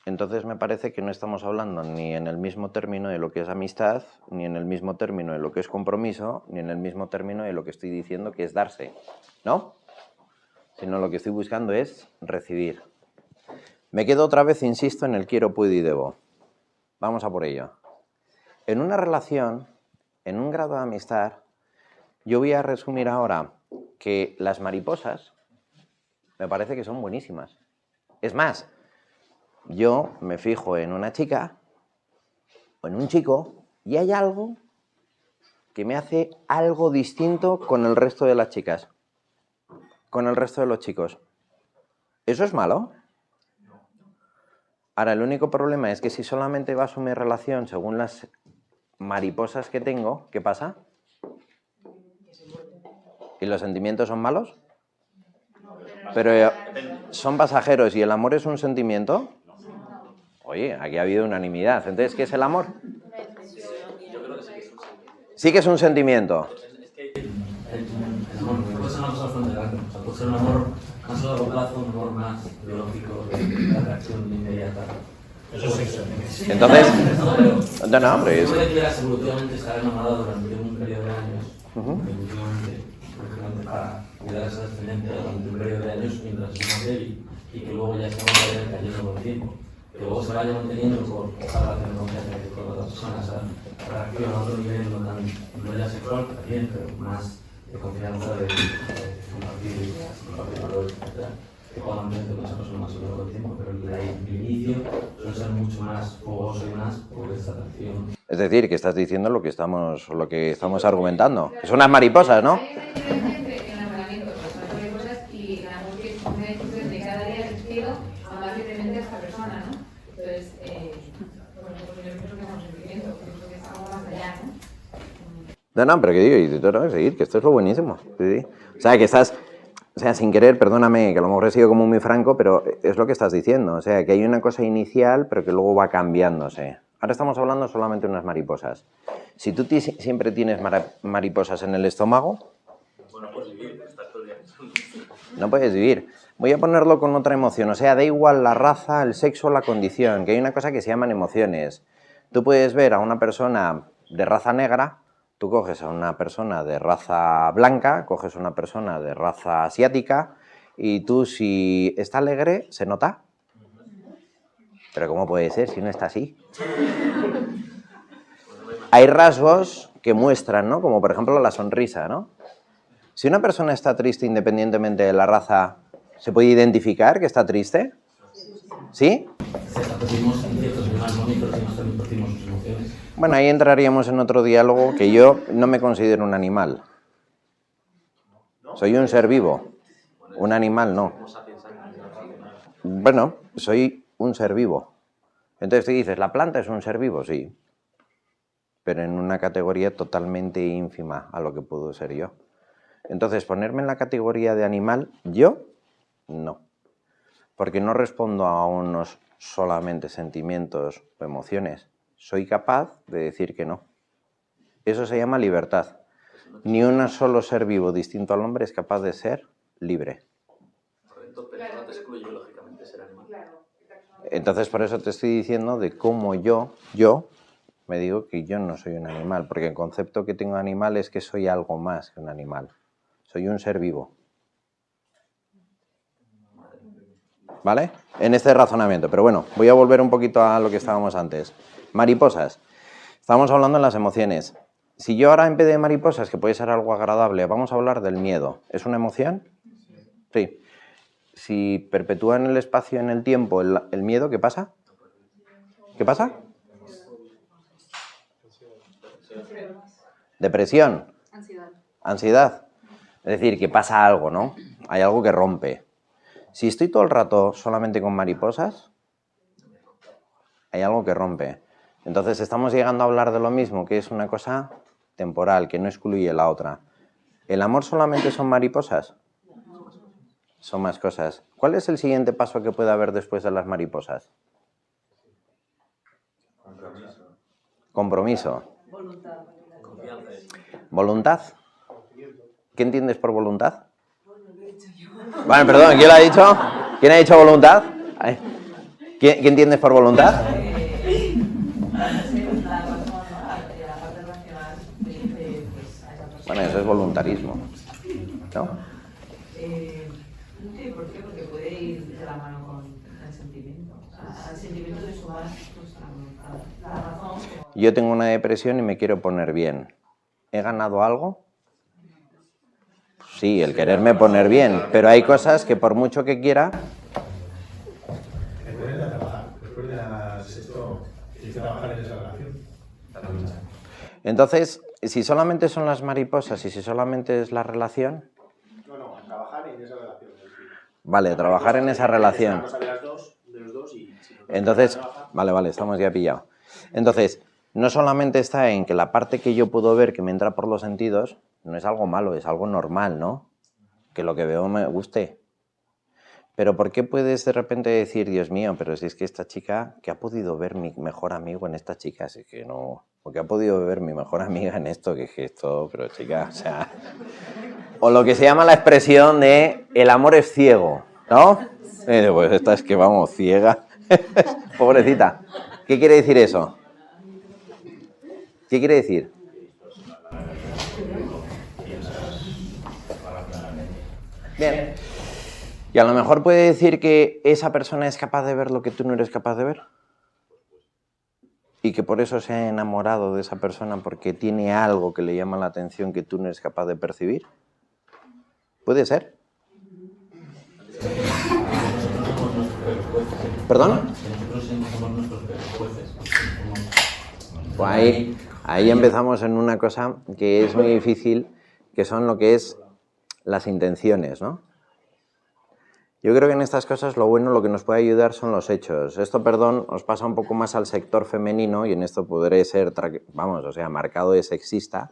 entonces me parece que no estamos hablando ni en el mismo término de lo que es amistad, ni en el mismo término de lo que es compromiso, ni en el mismo término de lo que estoy diciendo que es darse, ¿no? Sino lo que estoy buscando es recibir. Me quedo otra vez, insisto, en el quiero, puedo y debo. Vamos a por ello. En una relación, en un grado de amistad, yo voy a resumir ahora que las mariposas me parece que son buenísimas. Es más, yo me fijo en una chica o en un chico y hay algo que me hace algo distinto con el resto de las chicas, con el resto de los chicos. ¿Eso es malo? Ahora, el único problema es que si solamente baso mi relación según las mariposas que tengo, ¿qué pasa? ¿Y los sentimientos son malos? Pero eh, son pasajeros y el amor es un sentimiento. Oye, aquí ha habido unanimidad. Entonces, ¿qué es el amor? Sí que es un sentimiento. Sí que es un sentimiento. Es que el, el amor puede ser una cosa bastante grande. O sea, un amor más a largo plazo, un amor más biológico, de la reacción inmediata. Eso es sexo. Entonces, no, no, hombre, es- que quieras evolutivamente estar enamorado durante un periodo de años, evolutivamente, lógicamente, para cuidar a esa descendencia durante un periodo de años mientras es más débil y que luego ya se vaya cayendo con el tiempo. Que luego se vaya manteniendo por esa relación de confianza que con otras personas, esa reacción a otro nivel, no tan no ya sexual, también, pero más de confianza, de, de compartir ideas, compartir valores, etc. Que pueda mantener con esa persona más a lo largo del tiempo, pero el, el inicio suele ser mucho más fogoso y más por esta atracción es decir, que estás diciendo lo que estamos, lo que estamos argumentando. Que son unas mariposas, ¿no? Hay una diferencia entre el enamoramiento, las mariposas y el amor que amar libremente a esta persona, ¿no? Entonces, eh, bueno, pues yo pienso que es un sentimiento, pienso que es algo más allá, ¿no? No, no, pero que digo, y te tengo que seguir, que esto es lo buenísimo. Sí. O sea, que estás, o sea, sin querer, perdóname, que a lo mejor he sido como muy franco, pero es lo que estás diciendo. O sea, que hay una cosa inicial, pero que luego va cambiándose. Ahora estamos hablando solamente de unas mariposas. Si tú siempre tienes mariposas en el estómago, Bueno, pues vivir, estar todo el día. no puedes vivir. Voy a ponerlo con otra emoción. O sea, da igual la raza, el sexo, la condición, que hay una cosa que se llaman emociones. Tú puedes ver a una persona de raza negra, tú coges a una persona de raza blanca, coges a una persona de raza asiática, y tú si está alegre, se nota. Pero ¿cómo puede ser si no está así? Hay rasgos que muestran, ¿no? Como por ejemplo la sonrisa, ¿no? Si una persona está triste independientemente de la raza, ¿se puede identificar que está triste? ¿Sí? Bueno, ahí entraríamos en otro diálogo que yo no me considero un animal. Soy un ser vivo. Un animal no. Bueno, soy un ser vivo. Entonces te dices, ¿la planta es un ser vivo? Sí. Pero en una categoría totalmente ínfima a lo que puedo ser yo. Entonces, ponerme en la categoría de animal, yo, no. Porque no respondo a unos solamente sentimientos o emociones. Soy capaz de decir que no. Eso se llama libertad. Ni un solo ser vivo distinto al hombre es capaz de ser libre. Entonces, por eso te estoy diciendo de cómo yo, yo, me digo que yo no soy un animal, porque el concepto que tengo de animal es que soy algo más que un animal. Soy un ser vivo. ¿Vale? En este razonamiento. Pero bueno, voy a volver un poquito a lo que estábamos antes. Mariposas. Estábamos hablando de las emociones. Si yo ahora en vez de mariposas, que puede ser algo agradable, vamos a hablar del miedo. ¿Es una emoción? Sí. Si perpetúa en el espacio, en el tiempo, el, el miedo, ¿qué pasa? ¿Qué pasa? Depresión, Ansiedad. ansiedad. Es decir, que pasa algo, ¿no? Hay algo que rompe. Si estoy todo el rato solamente con mariposas, hay algo que rompe. Entonces estamos llegando a hablar de lo mismo, que es una cosa temporal, que no excluye la otra. ¿El amor solamente son mariposas? Son más cosas. ¿Cuál es el siguiente paso que puede haber después de las mariposas? Compromiso. Voluntad. ¿Voluntad? ¿Qué entiendes por voluntad? Vale, perdón, ¿quién lo ha dicho? ¿Quién ha dicho voluntad? Ay. ¿Qué, entiendes por voluntad? Bueno, eso es voluntarismo. ¿No? Eh, sí, ¿por qué? Porque puede ir de la mano con el sentimiento. Al sentimiento de sumar pues, la voluntad. La razón. Yo tengo una depresión y me quiero poner bien. ¿He ganado algo? Sí, el quererme poner bien, pero hay cosas que por mucho que quiera, entonces, si solamente son las mariposas y si solamente es la relación, No, no, trabajar en esa relación. vale, trabajar en esa relación. Entonces, vale, vale, estamos ya pillados. Entonces, no solamente está en que la parte que yo puedo ver que me entra por los sentidos, no es algo malo, es algo normal, ¿no? Que lo que veo me guste. Pero ¿por qué puedes de repente decir, Dios mío, pero si es que esta chica, que ha podido ver mi mejor amigo en esta chica? Es que no, porque ha podido ver mi mejor amiga en esto, que es esto, pero chica, o sea... O lo que se llama la expresión de el amor es ciego, ¿no? Pues esta es que vamos, ciega. Pobrecita. ¿Qué quiere decir eso? ¿Qué quiere decir? Bien. Y a lo mejor puede decir que esa persona es capaz de ver lo que tú no eres capaz de ver. Y que por eso se ha enamorado de esa persona porque tiene algo que le llama la atención que tú no eres capaz de percibir. ¿Puede ser? ¿Perdón? Pues ahí, ahí empezamos en una cosa que es muy difícil, que son lo que es las intenciones, ¿no? Yo creo que en estas cosas lo bueno, lo que nos puede ayudar son los hechos. Esto, perdón, os pasa un poco más al sector femenino y en esto podré ser, vamos, o sea, marcado de sexista,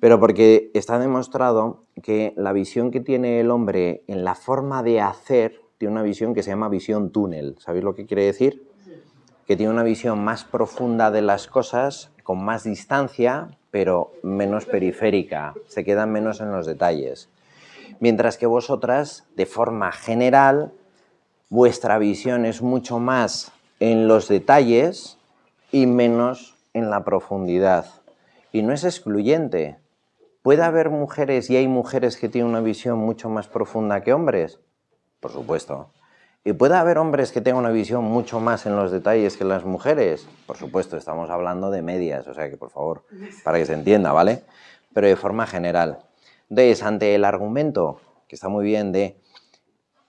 pero porque está demostrado que la visión que tiene el hombre en la forma de hacer tiene una visión que se llama visión túnel. ¿Sabéis lo que quiere decir? Que tiene una visión más profunda de las cosas, con más distancia, pero menos periférica. Se quedan menos en los detalles mientras que vosotras, de forma general, vuestra visión es mucho más en los detalles y menos en la profundidad. Y no es excluyente. ¿Puede haber mujeres y hay mujeres que tienen una visión mucho más profunda que hombres? Por supuesto. ¿Y puede haber hombres que tengan una visión mucho más en los detalles que las mujeres? Por supuesto, estamos hablando de medias, o sea que por favor, para que se entienda, ¿vale? Pero de forma general. Entonces, ante el argumento, que está muy bien, de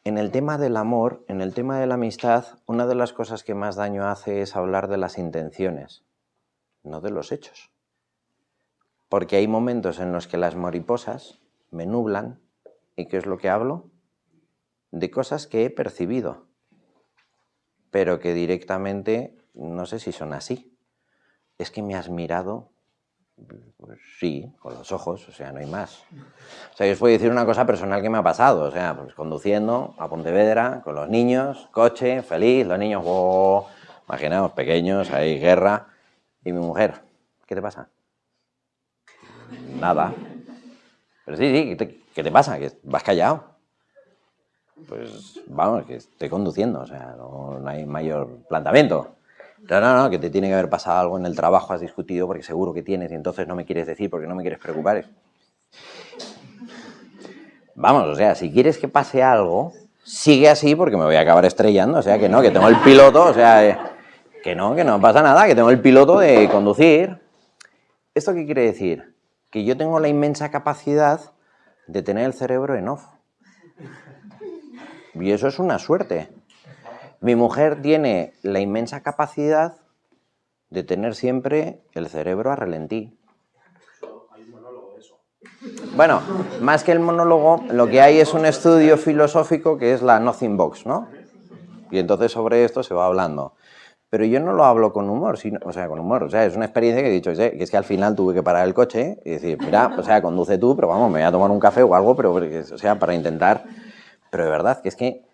en el tema del amor, en el tema de la amistad, una de las cosas que más daño hace es hablar de las intenciones, no de los hechos. Porque hay momentos en los que las mariposas me nublan y ¿qué es lo que hablo? De cosas que he percibido, pero que directamente no sé si son así. Es que me has mirado pues sí, con los ojos, o sea, no hay más. O sea, yo os puedo decir una cosa personal que me ha pasado, o sea, pues conduciendo a Pontevedra con los niños, coche, feliz, los niños, wow, imaginaos, pequeños, hay guerra, y mi mujer, ¿qué te pasa? Nada. Pero sí, sí, ¿qué te, pasa? ¿Que vas callado? Pues vamos, que estoy conduciendo, o sea, no hay mayor planteamiento. No, no, no, que te tiene que haber pasado algo en el trabajo, has discutido porque seguro que tienes y entonces no me quieres decir porque no me quieres preocupar. Vamos, o sea, si quieres que pase algo, sigue así porque me voy a acabar estrellando, o sea, que no, que tengo el piloto, o sea, eh, que no, que no pasa nada, que tengo el piloto de conducir. ¿Esto qué quiere decir? Que yo tengo la inmensa capacidad de tener el cerebro en off. Y eso es una suerte. Mi mujer tiene la inmensa capacidad de tener siempre el cerebro a relentí. Bueno, más que el monólogo, lo que hay es un estudio filosófico que es la Nothing Box, ¿no? Y entonces sobre esto se va hablando. Pero yo no lo hablo con humor, sino, o sea, con humor. O sea, es una experiencia que he dicho, que es que al final tuve que parar el coche y decir, mira, o sea, conduce tú, pero vamos, me voy a tomar un café o algo, pero, o sea, para intentar. Pero de verdad, que es que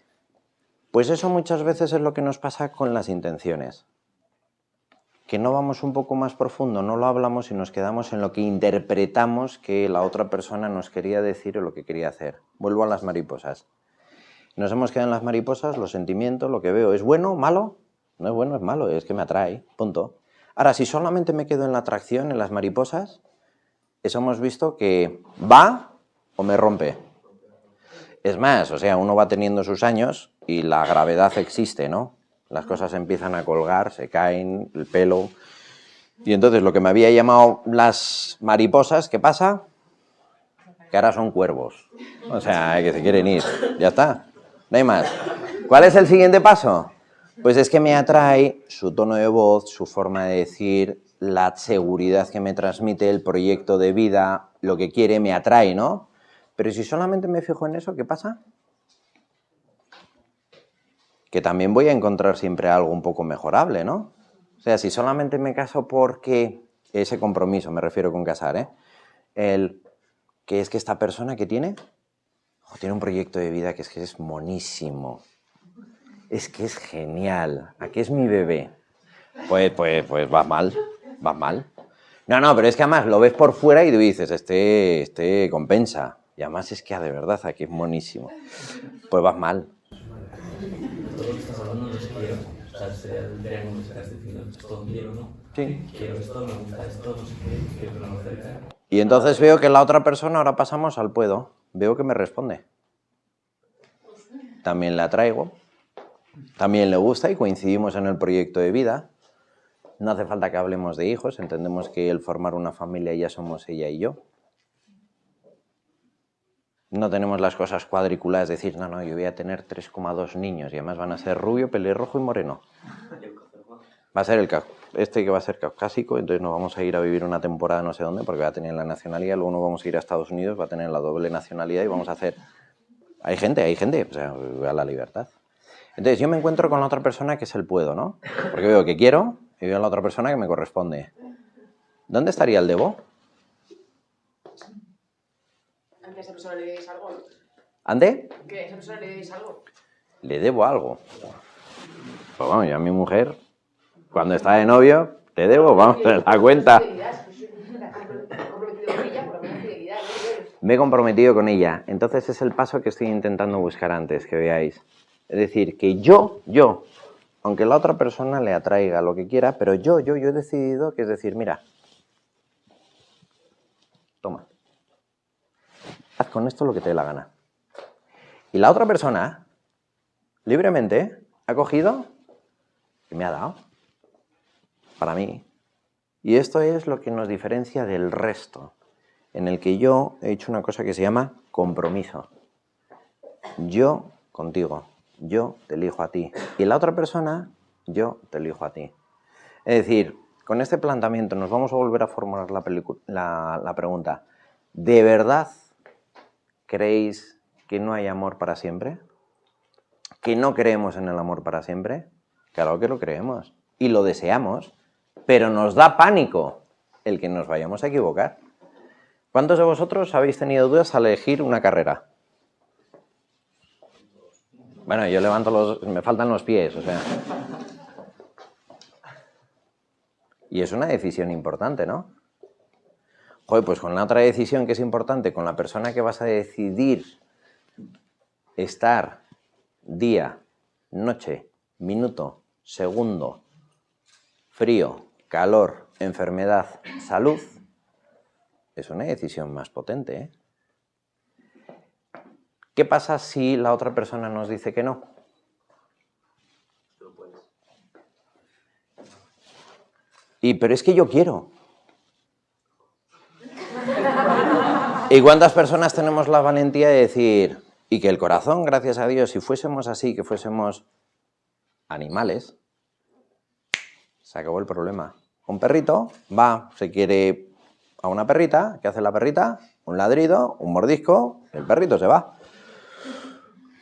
pues eso muchas veces es lo que nos pasa con las intenciones. Que no vamos un poco más profundo, no lo hablamos y nos quedamos en lo que interpretamos que la otra persona nos quería decir o lo que quería hacer. Vuelvo a las mariposas. Nos hemos quedado en las mariposas, los sentimientos, lo que veo. ¿Es bueno, malo? No es bueno, es malo, es que me atrae, punto. Ahora, si solamente me quedo en la atracción, en las mariposas, eso hemos visto que va o me rompe. Es más, o sea, uno va teniendo sus años y la gravedad existe, ¿no? Las cosas empiezan a colgar, se caen, el pelo. Y entonces lo que me había llamado las mariposas, ¿qué pasa? Que ahora son cuervos. O sea, que se quieren ir. Ya está. No hay más. ¿Cuál es el siguiente paso? Pues es que me atrae su tono de voz, su forma de decir, la seguridad que me transmite el proyecto de vida, lo que quiere, me atrae, ¿no? Pero si solamente me fijo en eso, ¿qué pasa? que también voy a encontrar siempre algo un poco mejorable, ¿no? O sea, si solamente me caso porque ese compromiso, me refiero con casar, ¿eh? El que es que esta persona que tiene, tiene un proyecto de vida que es que es monísimo, es que es genial, aquí es mi bebé. Pues, pues, pues va mal, va mal. No, no, pero es que además lo ves por fuera y tú dices, este, este compensa. Y además es que de verdad aquí es monísimo. Pues vas mal todo lo que estás hablando no es quiero. O sea, el triángulo que sacaste definido, es todo quiero, ¿no? Sí. Quiero esto, me gusta esto, no sé qué, quiero que no cerca. Y entonces veo que la otra persona, ahora pasamos al puedo, veo que me responde. También la traigo, también le gusta y coincidimos en el proyecto de vida. No hace falta que hablemos de hijos, entendemos que el formar una familia ya somos ella y yo no tenemos las cosas cuadriculadas, decir, no, no, yo voy a tener 3,2 niños y además van a ser rubio, pelirrojo y moreno. Va a ser el este que va a ser caucásico, entonces nos vamos a ir a vivir una temporada no sé dónde porque va a tener la nacionalidad, luego nos vamos a ir a Estados Unidos, va a tener la doble nacionalidad y vamos a hacer Hay gente, hay gente, o sea, a la libertad. Entonces yo me encuentro con la otra persona que es el puedo, ¿no? Porque veo que quiero y veo a la otra persona que me corresponde. ¿Dónde estaría el debo? A esa persona le debéis algo. ¿Ande? Que a esa persona le debéis algo. Le debo algo. Pues vamos, yo a mi mujer, cuando está de novio, te debo, vamos, la cuenta. Me he comprometido con ella. Entonces es el paso que estoy intentando buscar antes, que veáis. Es decir, que yo, yo, aunque la otra persona le atraiga lo que quiera, pero yo, yo, yo he decidido que es decir, mira, toma, haz con esto lo que te dé la gana. Y la otra persona, libremente, ha cogido y me ha dado. Para mí. Y esto es lo que nos diferencia del resto, en el que yo he hecho una cosa que se llama compromiso. Yo contigo, yo te elijo a ti. Y la otra persona, yo te elijo a ti. Es decir, con este planteamiento nos vamos a volver a formular la, pregunta, ¿de verdad creéis que no hay amor para siempre? ¿Que no creemos en el amor para siempre? Claro que lo creemos y lo deseamos, pero nos da pánico el que nos vayamos a equivocar. ¿Cuántos de vosotros habéis tenido dudas al elegir una carrera? Bueno, yo levanto los... me faltan los pies, o sea... Y es una decisión importante, ¿no? Joder, pues con la otra decisión que es importante, con la persona que vas a decidir estar día, noche, minuto, segundo, frío, calor, enfermedad, salud, es una decisión más potente. ¿eh? ¿Qué pasa si la otra persona nos dice que no? Y pero es que yo quiero. ¿Y cuántas personas tenemos la valentía de decir, y que el corazón, gracias a Dios, si fuésemos así, que fuésemos animales, se acabó el problema. Un perrito va, se quiere a una perrita, ¿qué hace la perrita? Un ladrido, un mordisco, el perrito se va.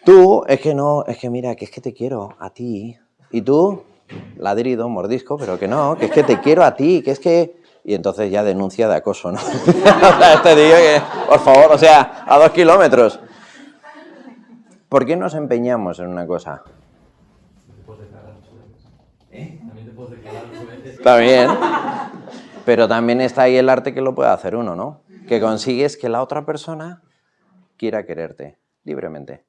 Tú, es que no, es que mira, que es que te quiero a ti. Y tú, ladrido, mordisco, pero que no, que es que te quiero a ti, que es que... Y entonces ya denuncia de acoso, ¿no? o sea, este que, por favor, o sea, a dos kilómetros. ¿Por qué nos empeñamos en una cosa? ¿Eh? También. Pero también está ahí el arte que lo puede hacer uno, ¿no? Que consigues que la otra persona quiera quererte libremente.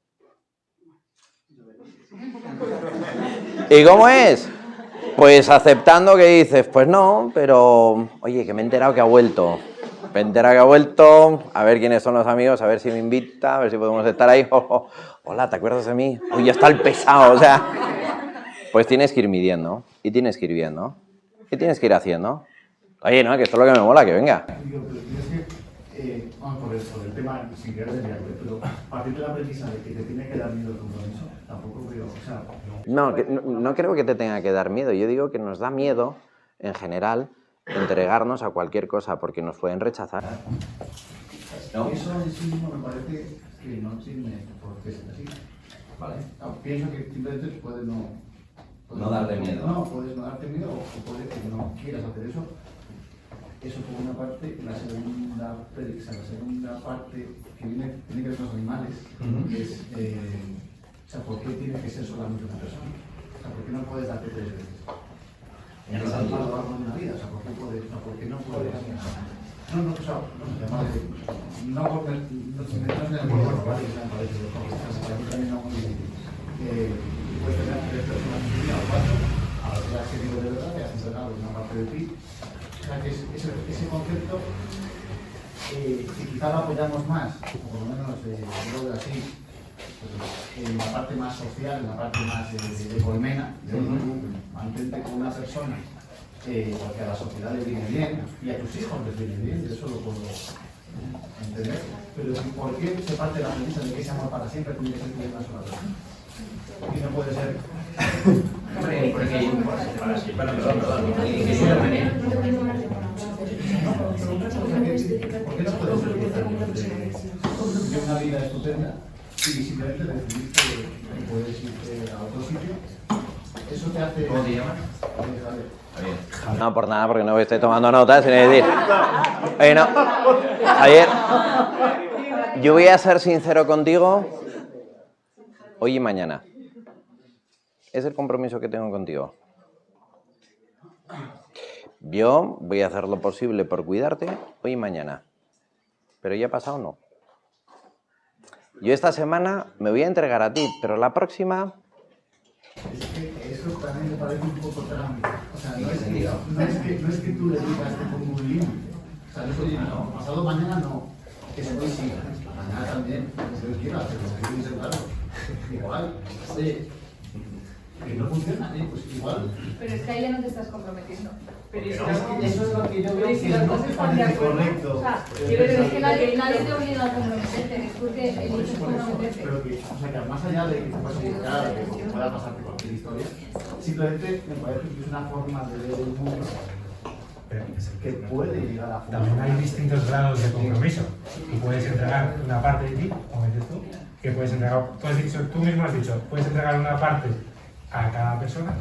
¿Y cómo es? Pues aceptando que dices, pues no, pero oye, que me he enterado que ha vuelto. Me he enterado que ha vuelto, a ver quiénes son los amigos, a ver si me invita, a ver si podemos estar ahí. Hola, ¿te acuerdas de mí? Uy, ya está el pesado, o sea. Pues tienes que ir midiendo, y tienes que ir viendo, y tienes que ir haciendo. Oye, no, que esto es lo que me mola, que venga. Eh, vamos por el, por el tema, sin querer desviarte, pero partir de la premisa de que te tiene que dar miedo el compromiso, tampoco creo, o sea, No, que- no, no creo que te tenga que dar miedo. Yo digo que nos da miedo, en general, entregarnos a cualquier cosa porque nos pueden rechazar. Eso en sí mismo me parece que no tiene por qué ser así. Vale. No, pienso que simplemente puede no. puede No darte miedo. No, puedes no darte miedo o, o puede que no quieras hacer eso. Eso por una parte. La segunda, premisa, la segunda parte que viene, tiene que ver con los animales Ujú. es. eh, o sea, ¿por qué tiene que ser solamente una persona? O sea, ¿por qué no puedes darte tres veces? En el a lo sentido- largo de una vida, o sea, ¿por qué puedes? No, ¿por qué no puedes? No, no, o sea, no, de, no porque no se metan en el cuerpo, ¿vale? Porque también no muy. Eh, puedes tener tres personas en tu vida o cuatro, a las que has querido de verdad, que has entregado una parte de ti. O sea, que es, ese, ese concepto eh, que quizá lo apoyamos más, o por lo menos eh, yo lo veo así, pues, en la parte más social, en la parte más eh, de, de colmena, de Ujú. mantente con una persona eh, porque a la sociedad le viene bien y a tus hijos les viene bien, yo eso lo puedo entender. Pero ¿por qué se parte de la premisa de que ese amor para siempre tiene que ser de una sola persona? Y no puede ser. Que. ¿Por qué no puede ser una vida estupenda y simplemente decidiste que puedes irte a otro sitio, eso te hace... ¿Cómo te llamas? Javier. No, por nada, porque no estoy tomando notas, sin decir. Oye, no. Javier, yo voy a ser sincero contigo hoy y mañana. Es el compromiso que tengo contigo. Yo voy a hacer lo posible por cuidarte hoy y mañana. Pero ya ha pasado no. Yo esta semana me voy a entregar a ti, pero la próxima Es que eso también me parece un poco trámite. O sea, no es, que, no, es que, que tú le digas te pongo un límite. O sea, no es oye, no, pasado mañana no. Que se puede sí, mañana también, si Dios quiera, pero que que ser claro. Igual, oye, que no funciona, ¿eh? pues igual. Pero es que ahí ya no te estás comprometiendo. Pero si no, es que eso es lo que yo veo si que las no están de parece acuerdo, correcto. O sea, Pero es que nadie, nadie te obliga a comprometerte, es porque eliges comprometerte. pero que, o sea, que más allá de que te puedas equivocar, de que pueda pasarte cualquier historia, simplemente me parece que es una forma de ver el mundo que puede llegar a También hay distintos grados de compromiso. Y puedes entregar una parte de ti, como dices tú, que puedes entregar, tú, has dicho, tú mismo has dicho, puedes entregar una parte a cada persona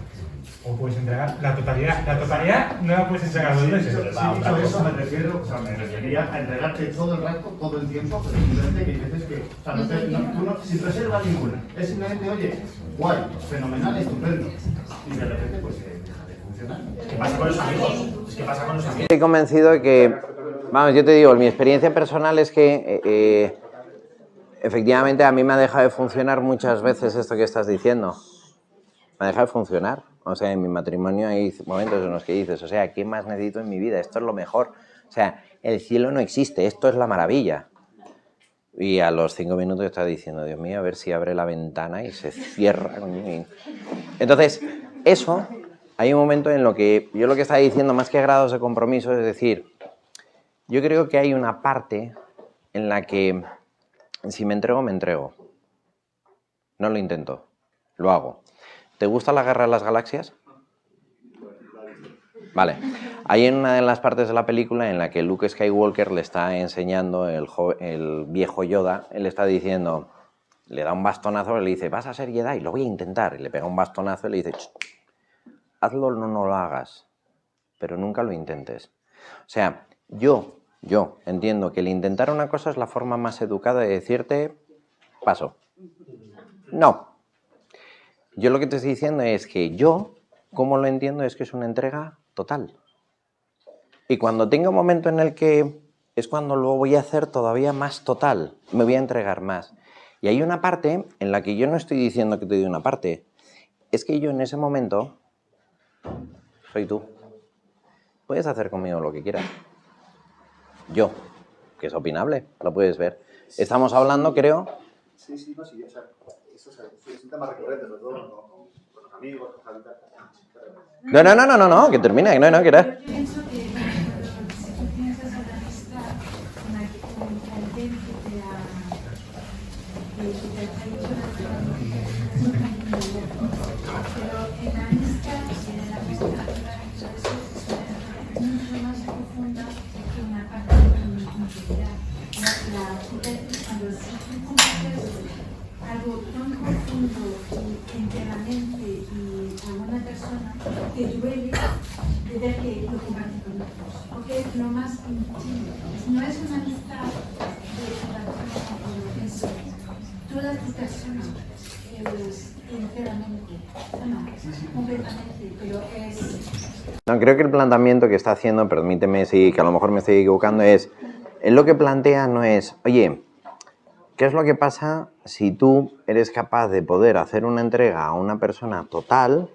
o puedes entregar la totalidad. La totalidad no la puedes entregar dos veces. sí, sí, dicho eso me refiero, o sea, me refería a entregarte todo el rato, todo el tiempo, pero simplemente que hay veces que, o sea, no te- no- tú no, sin reserva ninguna, es simplemente, oye, guay, fenomenal, estupendo, y de repente pues eh, deja de funcionar. ¿Qué pasa con los amigos? Es que pasa con los amigos. Estoy convencido de que, vamos, yo te digo, mi experiencia personal es que eh, eh, efectivamente a mí me ha dejado de funcionar muchas veces esto que estás diciendo. Me ha dejado de funcionar. O sea, en mi matrimonio hay momentos en los que dices, o sea, ¿qué más necesito en mi vida? Esto es lo mejor. O sea, el cielo no existe, esto es la maravilla. Y a los cinco minutos estás diciendo, Dios mío, a ver si abre la ventana y se cierra. coño". Entonces, eso, hay un momento en lo que yo lo que estaba diciendo, más que grados de compromiso, es decir, yo creo que hay una parte en la que si me entrego, me entrego. No lo intento, lo hago. ¿Te gusta la guerra de las galaxias? Vale. Hay una de las partes de la película en la que Luke Skywalker le está enseñando, el, jo- el viejo Yoda, él está diciendo, le da un bastonazo le dice, vas a ser Jedi, lo voy a intentar. Y le pega un bastonazo y le dice, "Ch, hazlo o no, no lo hagas, pero nunca lo intentes. O sea, yo, yo entiendo que el intentar una cosa es la forma más educada de decirte, paso. No. Yo lo que te estoy diciendo es que yo, como lo entiendo, es que es una entrega total. Y cuando tenga un momento en el que es cuando lo voy a hacer todavía más total, me voy a entregar más. Y hay una parte en la que yo no estoy diciendo que te doy una parte, es que yo en ese momento soy tú. Puedes hacer conmigo lo que quieras. Yo, que es opinable, lo puedes ver. Estamos hablando, creo, Sí, sí, no, sí, o sea, eso es un tema recurrente, sobre todo con, los amigos, con Javi y tal. No, no, no, no, no, no, que termine, que no, no, que era. Profundo y enteramente y a una persona, te duele de ver que lo comparte con otros, porque es lo más íntimo. No es una amistad de relación con eso. Toda tu persona es enteramente, no, completamente, pero es No, creo que el planteamiento que está haciendo, permíteme si que a lo mejor me estoy equivocando, es, él lo que plantea no es, oye, ¿qué es lo que pasa si tú eres capaz de poder hacer una entrega a una persona total,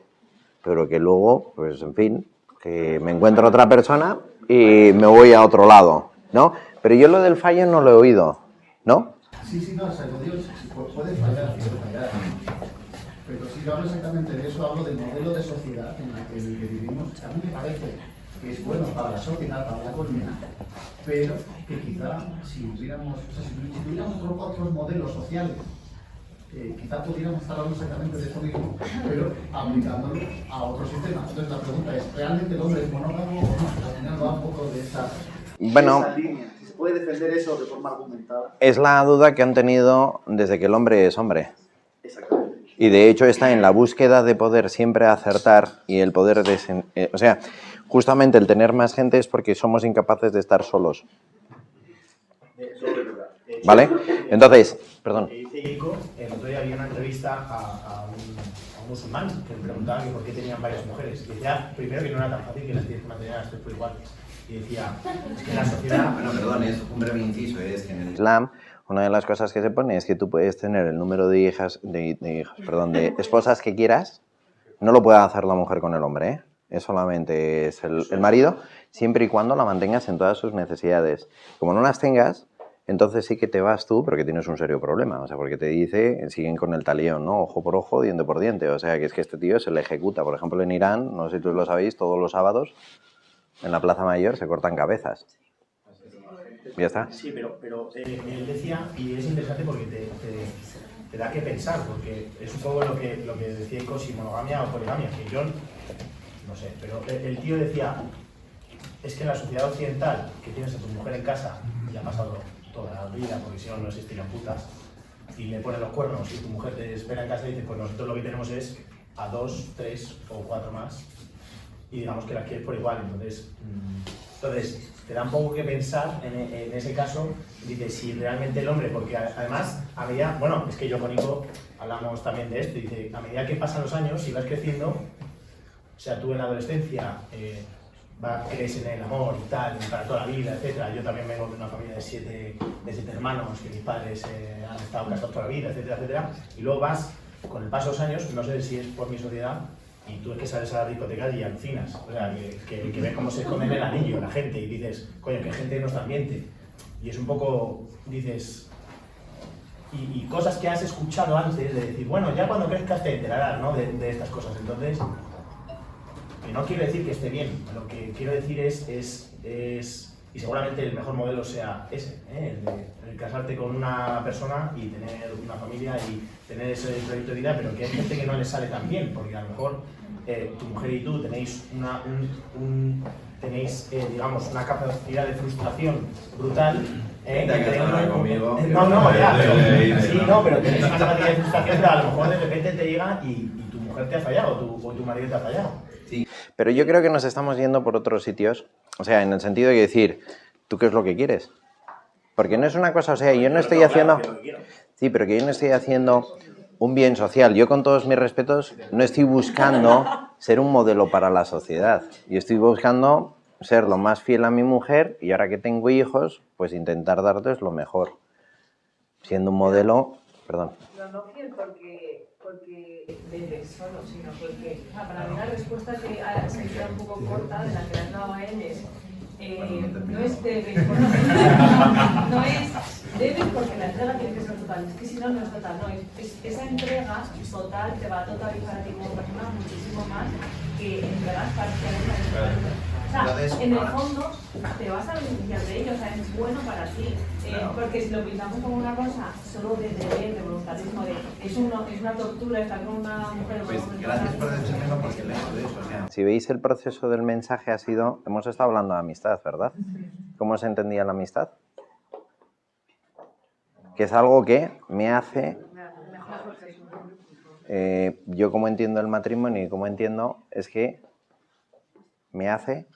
pero que luego, pues en fin, que me encuentro otra persona y me voy a otro lado, ¿no? Pero yo lo del fallo no lo he oído, ¿no? Sí, sí, no, o sea, lo digo, puede fallar, puede fallar. Pero si yo hablo exactamente de eso, hablo del modelo de sociedad en el que vivimos, que a mí me parece que es bueno para la sociedad, para la economía, pero que quizá si hubiéramos, o sea, si si tuviéramos otro- otros modelos sociales, eh, quizá pudiéramos estar hablando exactamente de esto mismo, pero aplicándolo a otro sistema. Entonces la pregunta es, ¿realmente el hombre es monógamo o no? Al final va un poco de esa... Bueno, Esa línea, puede defender eso de forma argumentada. Es la duda que han tenido desde que el hombre es hombre. Exactamente. Y de hecho está en la búsqueda de poder siempre acertar y el poder de... o sea, justamente el tener más gente es porque somos incapaces de estar solos. ¿Vale? Entonces, perdón. Ico, el otro día había una entrevista a, a un, a un musulmán que le preguntaba que por qué tenían varias mujeres. Y decía, primero, que no era tan fácil que las tienes que mantener a las tres por igual. Y decía, es que la sociedad... Bueno, perdón, es un breve inciso, es que en el Islam una de las cosas que se pone es que tú puedes tener el número de hijas, de, de hijas, perdón, de esposas que quieras, no lo puede hacer la mujer con el hombre, ¿eh? Es solamente es el, el marido, siempre y cuando la mantengas en todas sus necesidades. Como no las tengas, entonces sí que te vas tú, porque tienes un serio problema. O sea, porque te dice, siguen con el talión, ¿no? Ojo por ojo, diente por diente. O sea, que es que este tío se le ejecuta. Por ejemplo, en Irán, no sé si tú lo sabéis, todos los sábados en la Plaza Mayor se cortan cabezas. Ya está. Sí, pero, pero eh, él decía, y es interesante porque te, te, te, da que pensar, porque es un poco lo que, lo que decía Ico, si monogamia o poligamia, que yo no sé, pero el, tío decía, es que en la sociedad occidental, que tienes a tu mujer en casa y ha pasado toda la vida, porque si no, no existirían putas, y le ponen los cuernos y tu mujer te espera en casa y dice, pues nosotros lo que tenemos es a dos, tres o cuatro más, y digamos que las quieres por igual, entonces, mm, entonces te da un poco que pensar en, en ese caso, dice, si realmente el hombre, porque además, a medida, bueno, es que yo con Nico hablamos también de esto, dice, a medida que pasan los años y vas creciendo, o sea, tú en la adolescencia, eh, va, crees en el amor y tal, para toda la vida, etcétera. Yo también vengo de una familia de siete, de siete hermanos, que mis padres eh, han estado casados toda la vida, etcétera, etcétera. Y luego vas, con el paso de los años, no sé si es por mi sociedad, y tú es que sales a la discoteca y alucinas. O sea, que, que, que ves cómo se esconde en el anillo la gente y dices, coño, que gente de nuestro ambiente. Y es un poco, dices, y, y, cosas que has escuchado antes de decir, bueno, ya cuando crezcas te enterarás ¿no? de, de estas cosas. Entonces, que no quiero decir que esté bien, lo que quiero decir es, es, es y seguramente el mejor modelo sea ese, ¿eh? el, de, el casarte con una persona y tener una familia y tener ese proyecto de vida, pero que hay gente que no le sale tan bien, porque a lo mejor eh, tu mujer y tú tenéis una, un, un tenéis, eh, digamos, una capacidad de frustración brutal. Eh, conmigo. No, no, ya, pero, sí, no, pero tenéis una capacidad de frustración, pero a lo mejor de repente te llega y, y tu mujer te ha fallado, tu, o tu marido te ha fallado. Sí, pero yo creo que nos estamos yendo por otros sitios, o sea, en el sentido de decir, ¿tú qué es lo que quieres? Porque no es una cosa, o sea, yo no estoy haciendo... Sí, pero que yo no estoy haciendo un bien social. Yo con todos mis respetos no estoy buscando ser un modelo para la sociedad. Yo estoy buscando ser lo más fiel a mi mujer y ahora que tengo hijos, pues intentar darles lo mejor. Siendo un modelo... Perdón. No, no fiel porque, porque debes solo, sino porque... O sea, para mí la respuesta que ha, se queda un poco corta de la que le has dado a él es... Eh, no es debes, bueno, no es debes porque la entrega tiene que ser total. Es que si no, no es total. No, es, es, esa entrega total te va a totalizar a ti como persona muchísimo más que entregas parcialmente. En el fondo te vas a beneficiar de ello, o sea, es bueno para ti. Eh, porque si lo pintamos como una cosa solo de deber, de voluntarismo, de es, uno, es una tortura estar con una mujer Pues gracias por decírmelo porque lejos de eso. O sea, si veis el proceso del mensaje ha sido, hemos estado hablando de amistad, ¿verdad? ¿Cómo se entendía la amistad? Que es algo que me hace, eh, yo como entiendo el matrimonio y como entiendo es que me hace,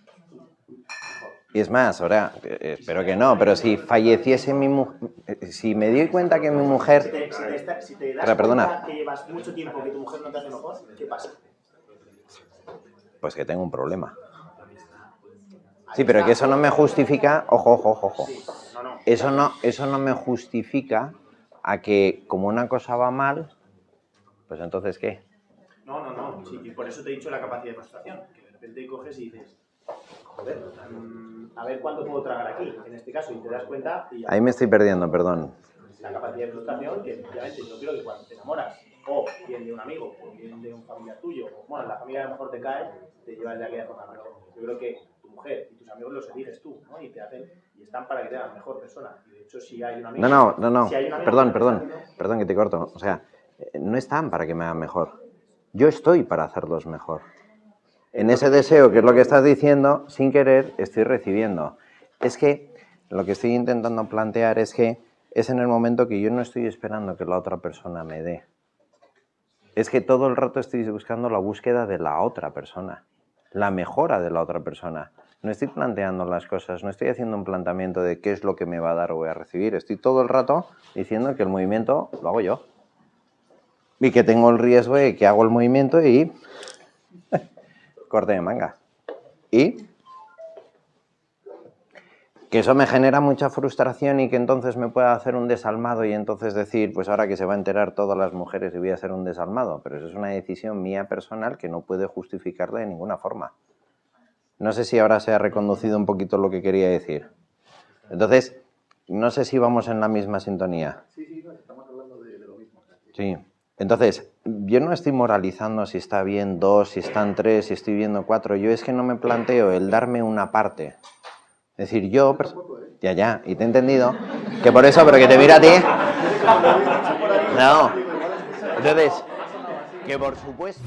y es más, ahora, eh, espero que no, pero si falleciese mi mujer, si me doy cuenta que mi mujer... Si te, si te, está- si te das perdona. cuenta que llevas mucho tiempo que tu mujer no te hace mejor, ¿qué pasa? Pues que tengo un problema. Sí, pero que eso no me justifica, ojo, ojo, ojo, ojo. Eso no, eso no me justifica a que como una cosa va mal, pues entonces ¿qué? No, no, no. Sí, y por eso te he dicho la capacidad de frustración. Que de repente coges y dices, joder, mm, a ver cuánto puedo tragar aquí, en este caso, y te das cuenta y Ahí me estoy perdiendo, perdón. la capacidad de frustración que efectivamente yo creo que cuando te enamoras o bien de un amigo o bien de un familiar tuyo o bueno la familia a lo mejor te cae te llevas de aquella forma pero yo creo que tu mujer y tus amigos los eliges tú ¿no? y te hacen y están para que te hagan mejor persona y de hecho si hay un amigo No, no, no, no. si amigo Perdón, perdón, perdón que te corto. O sea, eh, no están para que me hagan mejor. Yo estoy para hacerlos mejor. En ese deseo, que es lo que estás diciendo, sin querer, estoy recibiendo. Es que Lo que estoy intentando plantear es que es en el momento que yo no estoy esperando que la otra persona me dé. Es que todo el rato estoy buscando la búsqueda de la otra persona, la mejora de la otra persona. No estoy planteando las cosas, no estoy haciendo un planteamiento de qué es lo que me va a dar o voy a recibir. Estoy todo el rato diciendo que el movimiento lo hago yo. Y que tengo el riesgo de que hago el movimiento y corte de manga. Y que eso me genera mucha frustración y que entonces me pueda hacer un desalmado y entonces decir, pues ahora que se va a enterar todas las mujeres y voy a hacer un desalmado. Pero eso es una decisión mía personal que no puede justificarla de ninguna forma. No sé si ahora se ha reconducido un poquito lo que quería decir. Entonces, no sé si vamos en la misma sintonía. Sí, sí, no, estamos hablando de, de lo mismo. Sí. Entonces, yo no estoy moralizando si está bien dos, si están tres, si estoy viendo cuatro. Yo es que no me planteo el darme una parte. Es decir, yo... Ya, ya, y te he entendido. Que por eso, pero que te mira a ti. No. Entonces, que por supuesto...